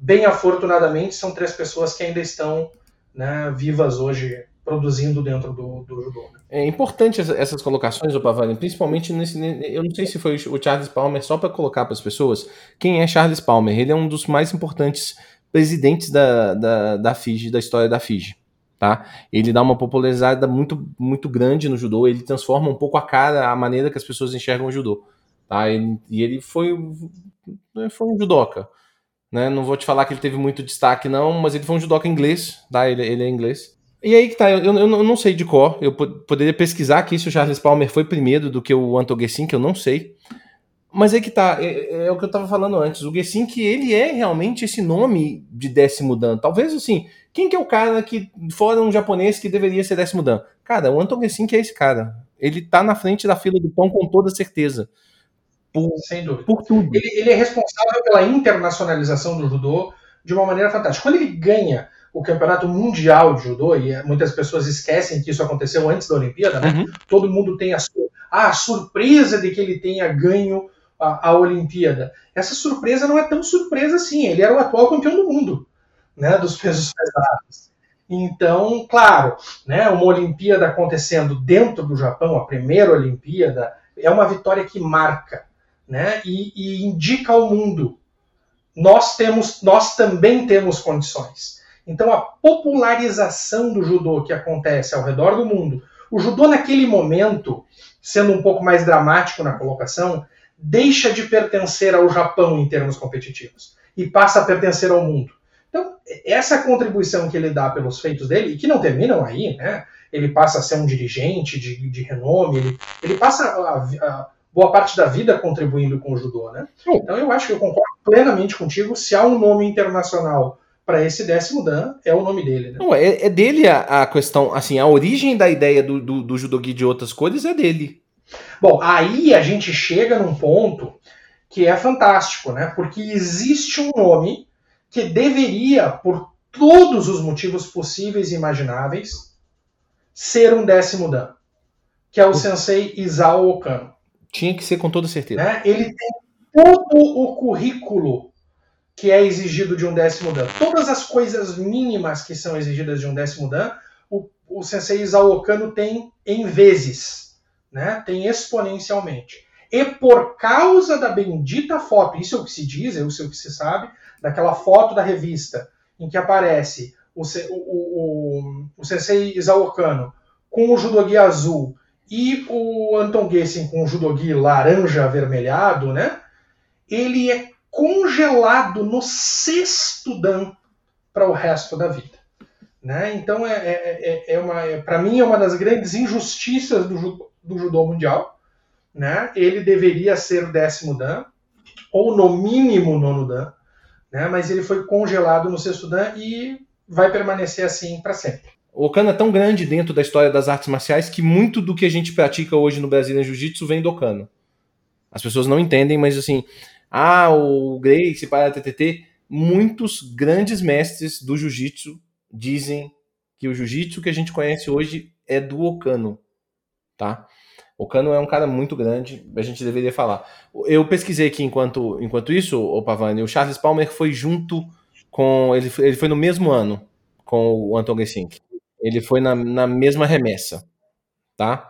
bem afortunadamente, são três pessoas que ainda estão né, vivas hoje, produzindo dentro do, do judô. Né? É importante essas colocações, o Pavani, principalmente nesse. Eu não sei se foi o Charles Palmer, só para colocar para as pessoas, quem é Charles Palmer? Ele é um dos mais importantes presidentes da, da, da FIGE, da história da FIGE. Tá? Ele dá uma popularidade muito, muito grande no judô, ele transforma um pouco a cara, a maneira que as pessoas enxergam o judô. Tá? Ele, e ele foi, foi um judoca. Né? Não vou te falar que ele teve muito destaque, não, mas ele foi um judoca inglês, tá? ele, ele é inglês. E aí que tá, eu, eu, eu não sei de cor, eu poderia pesquisar aqui se o Charles Palmer foi primeiro do que o Anton Gessin, que eu não sei. Mas aí que tá, é, é, o que eu tava falando antes, o Gessin que ele é realmente esse nome de décimo dan. Talvez assim, quem que é o cara que, fora um japonês, que deveria ser décimo dan? Cara, o Anton Gessin que é esse cara. Ele tá na frente da fila do pão com toda certeza. Por, Sem dúvida. Por tudo. Ele, ele é responsável pela internacionalização do judô de uma maneira fantástica. Quando ele ganha o campeonato mundial de judô, e muitas pessoas esquecem que isso aconteceu antes da Olimpíada, né? Uhum. Todo mundo tem a, a surpresa de que ele tenha ganho a, Olimpíada. Essa surpresa não é tão surpresa assim. Ele era o atual campeão do mundo, né? Dos pesos pesados. Então, claro, né? Uma Olimpíada acontecendo dentro do Japão, a primeira Olimpíada, é uma vitória que marca, né? E, e indica ao mundo nós temos, nós também temos condições. Então, a popularização do judô que acontece ao redor do mundo, o judô naquele momento, sendo um pouco mais dramático na colocação, deixa de pertencer ao Japão em termos competitivos e passa a pertencer ao mundo. Então, essa contribuição que ele dá pelos feitos dele, e que não terminam aí, né? Ele passa a ser um dirigente de, de renome, ele, ele passa a, a, boa parte da vida contribuindo com o judô, né? Então, eu acho que eu concordo plenamente contigo. Se há um nome internacional para esse décimo Dan é o nome dele. Né? Não, é, é dele a, a, questão, assim, a origem da ideia do, do, do judogi de outras cores é dele. Bom, aí a gente chega num ponto que é fantástico, né? Porque existe um nome que deveria, por todos os motivos possíveis e imagináveis, ser um décimo Dan, que é o, o... sensei Isao Okano. Tinha que ser com toda certeza. Né? Ele tem todo o currículo que é exigido de um décimo dan. Todas as coisas mínimas que são exigidas de um décimo dan, o, o sensei Isao Okano tem em vezes, né? tem exponencialmente. E por causa da bendita foto, isso é o que se diz, é isso é o que se sabe, daquela foto da revista em que aparece o, o, o, o sensei Isao Okano com o judogi azul e o Anton Gessen com o judogi laranja avermelhado, né? Ele é congelado no sexto dan para o resto da vida. Né? Então, é, é, é, é uma, é, para mim, é uma das grandes injustiças do, do judô mundial. Né? Ele deveria ser décimo dan, ou no mínimo nono dan, né? mas ele foi congelado no sexto dan e vai permanecer assim para sempre. O Kano é tão grande dentro da história das artes marciais que muito do que a gente pratica hoje no Brasil em Jiu-Jitsu vem do Kano. As pessoas não entendem, mas assim, ah, o Grace para a TTT, muitos grandes mestres do jiu-jitsu dizem que o jiu-jitsu que a gente conhece hoje é do Okano, tá? O Kano é um cara muito grande, a gente deveria falar. Eu pesquisei aqui enquanto, enquanto isso, o Pavani, o Charles Palmer foi junto com. Ele, ele foi no mesmo ano com o Anton Gesink. Ele foi na, na mesma remessa, tá?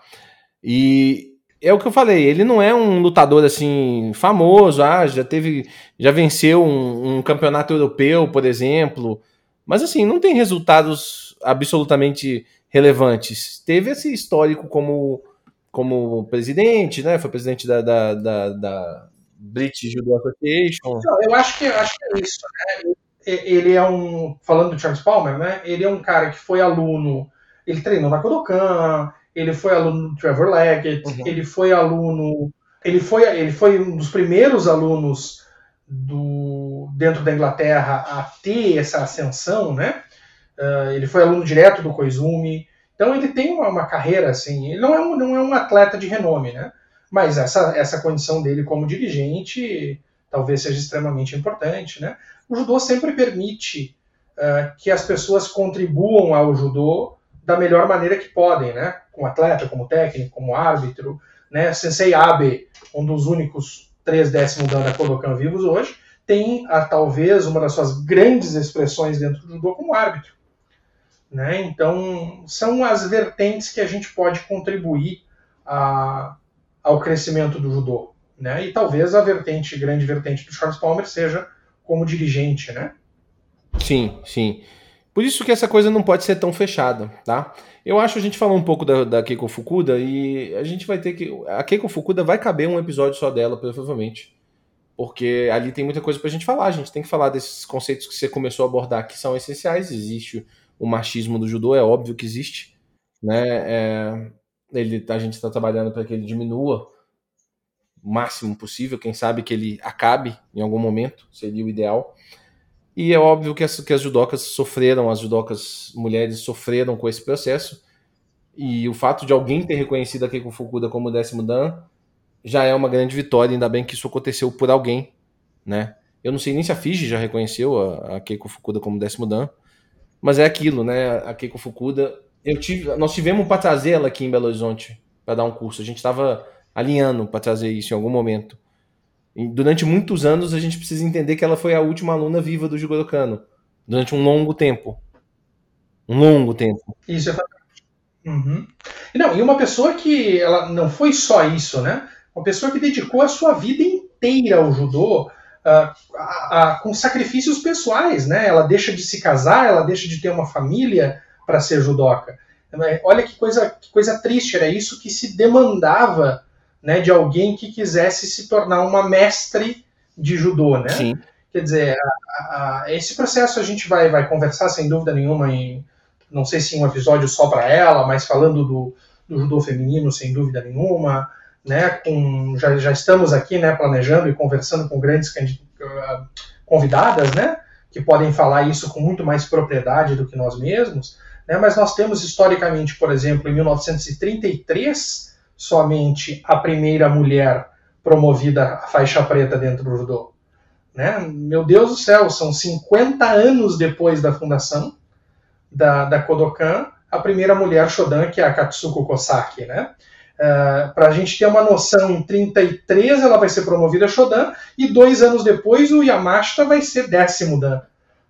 E é o que eu falei, ele não é um lutador assim famoso, ah, já teve, já venceu um, um, campeonato europeu, por exemplo, mas assim, não tem resultados absolutamente relevantes. Teve esse histórico como, como presidente, né? Foi presidente da, da, da, da British Judo Association. Eu acho que, acho que é isso, né? Ele é um, falando do Charles Palmer, né? Ele é um cara que foi aluno, ele treinou na Kodokan, ele foi aluno do Trevor Leggett, uhum. ele foi aluno, ele foi, ele foi um dos primeiros alunos do, dentro da Inglaterra a ter essa ascensão, né? Uh, ele foi aluno direto do Koizumi, então ele tem uma, uma, carreira assim, ele não é, um, não é um atleta de renome, né? Mas essa, essa condição dele como dirigente talvez seja extremamente importante, né? O judô sempre permite uh, que as pessoas contribuam ao judô da melhor maneira que podem, né? Como atleta, como técnico, como árbitro, né? Sensei Abe, um dos únicos três décimos da Kodokan vivos hoje, tem a, talvez uma das suas grandes expressões dentro do judô como árbitro. Né? Então, são as vertentes que a gente pode contribuir a, ao crescimento do judô. Né? E talvez a vertente, grande vertente do Charles Palmer seja como dirigente, né? Sim, sim. Por isso que essa coisa não pode ser tão fechada, tá? Eu acho que a gente falou um pouco da, da Keiko Fukuda e a gente vai ter que. A Keiko Fukuda vai caber um episódio só dela, provavelmente. Porque ali tem muita coisa pra gente falar. A gente tem que falar desses conceitos que você começou a abordar que são essenciais. Existe o machismo do judô, é óbvio que existe. Né? É, ele, a gente está trabalhando para que ele diminua o máximo possível. Quem sabe que ele acabe em algum momento, seria o ideal. E é óbvio que as, que as judocas sofreram, as judocas mulheres sofreram com esse processo. E o fato de alguém ter reconhecido a Keiko Fukuda como décimo dan já é uma grande vitória, ainda bem que isso aconteceu por alguém, né? Eu não sei nem se a Fiji já reconheceu a, a Keiko Fukuda como décimo dan, mas é aquilo, né? A Keiko Fukuda, eu tive, nós tivemos para trazer ela aqui em Belo Horizonte para dar um curso. A gente estava alinhando para trazer isso em algum momento. E durante muitos anos a gente precisa entender que ela foi a última aluna viva do Jigoro Kano durante um longo tempo. Um longo tempo. Isso é uhum. Não, e uma pessoa que ela não foi só isso, né? Uma pessoa que dedicou a sua vida inteira ao judô, uh, com sacrifícios pessoais, né? Ela deixa de se casar, ela deixa de ter uma família para ser judoca. Olha que coisa, que coisa triste, era isso que se demandava né, de alguém que quisesse se tornar uma mestre de judô, né? Sim. Quer dizer, a, a, esse processo a gente vai, vai conversar sem dúvida nenhuma em, não sei se em um episódio só para ela, mas falando do, do judô feminino sem dúvida nenhuma, né, com, já, já estamos aqui né, planejando e conversando com grandes ah, convidadas, né, que podem falar isso com muito mais propriedade do que nós mesmos, né, mas nós temos historicamente, por exemplo, em 1933, somente a primeira mulher promovida à faixa preta dentro do judô. Né? Meu Deus do céu, são 50 anos depois da fundação da, da Kodokan, a primeira mulher Shodan, que é a Katsuko Kosaki, né? É, Para a gente ter uma noção, em 33 ela vai ser promovida a Shodan e dois anos depois o Yamashita vai ser décimo Dan.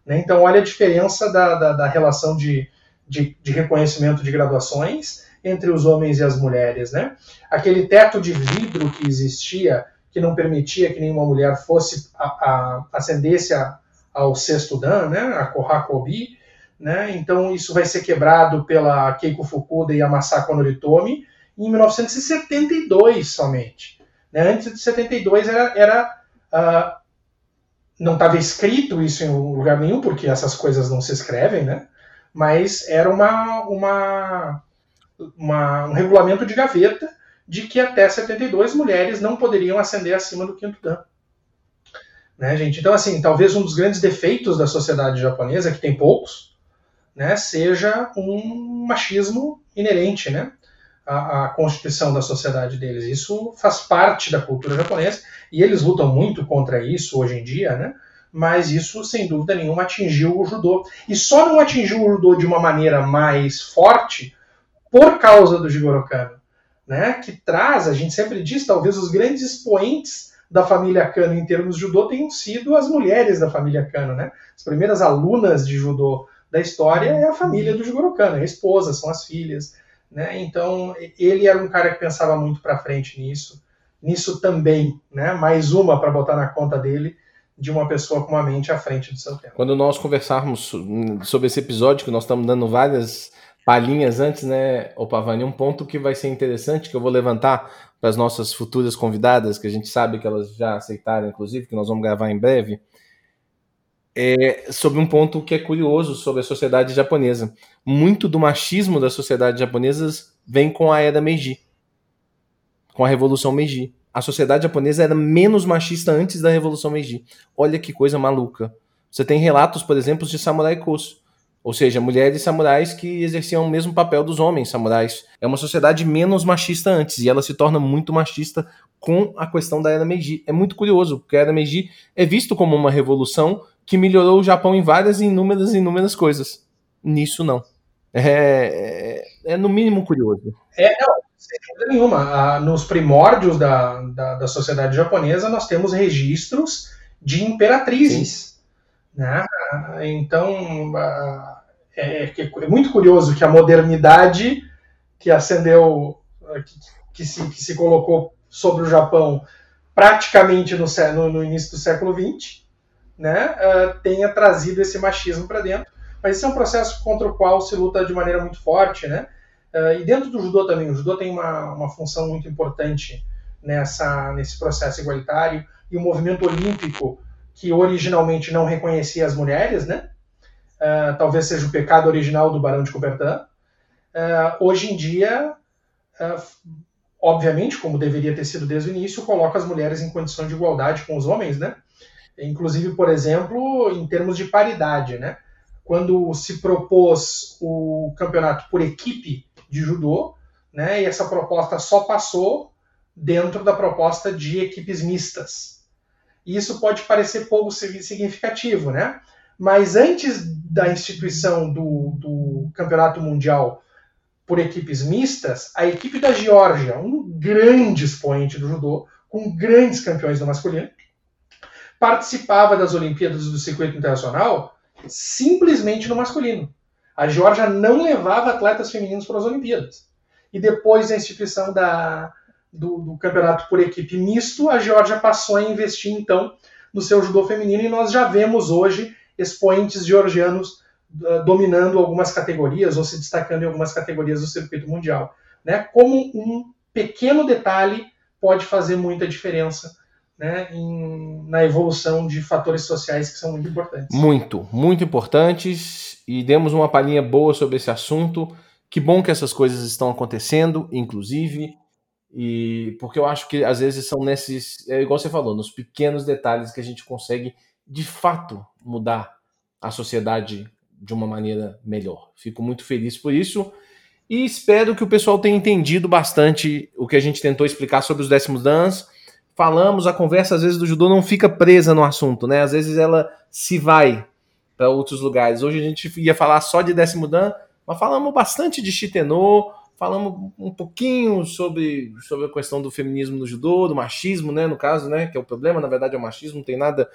Né? Então olha a diferença da, da, da relação de, de, de, reconhecimento de graduações entre os homens e as mulheres. Né? Aquele teto de vidro que existia, que não permitia que nenhuma mulher fosse a, a, ascendesse a, ao sexto Dan, né? a Kohakobi, né? então isso vai ser quebrado pela Keiko Fukuda e a Masako Noritomi, em 1972 somente. Né? Antes de 72 era, era uh, não estava escrito isso em lugar nenhum, porque essas coisas não se escrevem, né? mas era uma, uma, uma, um regulamento de gaveta de que até 72 mulheres não poderiam ascender acima do quinto dan. Né, gente? Então, assim, talvez um dos grandes defeitos da sociedade japonesa, que tem poucos, né, seja um machismo inerente, né? A, a, constituição da sociedade deles. Isso faz parte da cultura japonesa e eles lutam muito contra isso hoje em dia, né? Mas isso, sem dúvida nenhuma, atingiu o judô. E só não atingiu o judô de uma maneira mais forte por causa do Jigoro Kano, né? Que traz, a gente sempre diz, talvez os grandes expoentes da família Kano em termos de judô tenham sido as mulheres da família Kano, né? As primeiras alunas de judô da história é a família do Jigoro Kano, é a esposa, são as filhas. Né? Então, ele era um cara que pensava muito para frente nisso. Nisso também, né? mais uma para botar na conta dele, de uma pessoa com uma mente à frente do seu tempo. Quando nós conversarmos sobre esse episódio, que nós estamos dando várias palhinhas antes, né, o Pavani, um ponto que vai ser interessante, que eu vou levantar para as nossas futuras convidadas, que a gente sabe que elas já aceitaram, inclusive, que nós vamos gravar em breve, é, sobre um ponto que é curioso sobre a sociedade japonesa. Muito do machismo da sociedade japonesa vem com a era Meiji, com a Revolução Meiji. A sociedade japonesa era menos machista antes da Revolução Meiji. Olha que coisa maluca. Você tem relatos, por exemplo, de samurai koso, ou seja, mulheres samurais que exerciam o mesmo papel dos homens samurais. É uma sociedade menos machista antes, e ela se torna muito machista com a questão da Era Meiji. É muito curioso, porque a Era Meiji é visto como uma revolução que melhorou o Japão em várias inúmeras inúmeras coisas. Nisso não. É, é, é no mínimo curioso. É, não, sem dúvida nenhuma. Nos primórdios da, da, da, sociedade japonesa, nós temos registros de imperatrizes. Né? Então, é, é, é, muito curioso que a modernidade que acendeu, que, que, se, que se colocou sobre o Japão praticamente no, no, no início do século XX, né, uh, tenha trazido esse machismo para dentro. Mas esse é um processo contra o qual se luta de maneira muito forte, né? Uh, e dentro do judô também, o judô tem uma, uma função muito importante nessa, nesse processo igualitário e o movimento olímpico que originalmente não reconhecia as mulheres, né? Uh, talvez seja o pecado original do Barão de Coubertin. hoje em dia, obviamente, como deveria ter sido desde o início, coloca as mulheres em condição de igualdade com os homens, né? Inclusive, por exemplo, em termos de paridade, né? Quando se propôs o campeonato por equipe de judô, né? E essa proposta só passou dentro da proposta de equipes mistas. E isso pode parecer pouco significativo, né? Mas antes da instituição do, do campeonato mundial por equipes mistas, a equipe da Geórgia, um grande expoente do judô, com grandes campeões do masculino, participava das Olimpíadas do circuito internacional simplesmente no masculino. A Geórgia não levava atletas femininos para as Olimpíadas. E depois da instituição da, do, do, campeonato por equipe misto, a Geórgia passou a investir então no seu judô feminino e nós já vemos hoje expoentes georgianos uh, dominando algumas categorias ou se destacando em algumas categorias do circuito mundial. Né? Como um pequeno detalhe pode fazer muita diferença né, em, na evolução de fatores sociais que são muito importantes. Muito, muito importantes e demos uma palhinha boa sobre esse assunto. Que bom que essas coisas estão acontecendo, inclusive, e porque eu acho que às vezes são nesses, é igual você falou, nos pequenos detalhes que a gente consegue de fato mudar a sociedade de uma maneira melhor. Fico muito feliz por isso e espero que o pessoal tenha entendido bastante o que a gente tentou explicar sobre os décimos dans. Falamos, a conversa às vezes do judô não fica presa no assunto, né? Às vezes ela se vai para outros lugares. Hoje a gente ia falar só de décimo dan, mas falamos bastante de shitenô, falamos um pouquinho sobre, sobre a questão do feminismo no judô, do machismo, né, no caso, né, que é o problema, na verdade é o machismo, não tem nada,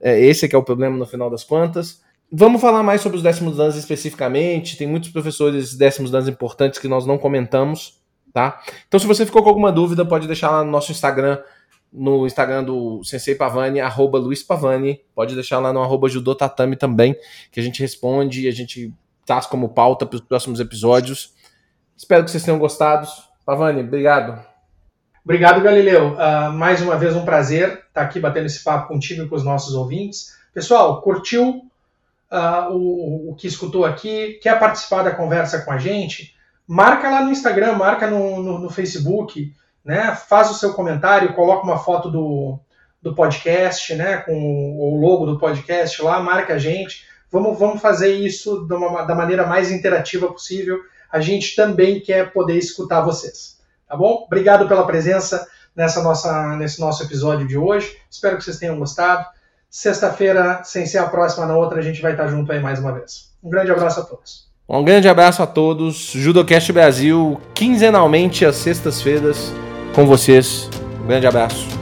é, esse é que é o problema no final das contas. Vamos falar mais sobre os décimos danos especificamente. Tem muitos professores décimos danos importantes que nós não comentamos, tá? Então, se você ficou com alguma dúvida, pode deixar lá no nosso Instagram, no Instagram do Sensei Pavani, arroba Luiz Pavani. Pode deixar lá no arroba Judotatami também, que a gente responde e a gente traz como pauta para os próximos episódios. Espero que vocês tenham gostado. Pavani, obrigado. Obrigado, Galileu. Uh, mais uma vez um prazer estar aqui batendo esse papo contigo e com os nossos ouvintes. Pessoal, curtiu uh, o, o que escutou aqui, quer participar da conversa com a gente, marca lá no Instagram, marca no, no, no Facebook, né? faz o seu comentário, coloca uma foto do, do podcast, né? com o logo do podcast lá, marca a gente. Vamos, vamos fazer isso uma, da maneira mais interativa possível. A gente também quer poder escutar vocês. Tá bom? Obrigado pela presença nessa nossa, nesse nosso episódio de hoje. Espero que vocês tenham gostado. Sexta-feira, sem ser a próxima na outra, a gente vai estar junto aí mais uma vez. Um grande abraço a todos. Um grande abraço a todos. Judocast Brasil, quinzenalmente às sextas-feiras, com vocês. Um grande abraço.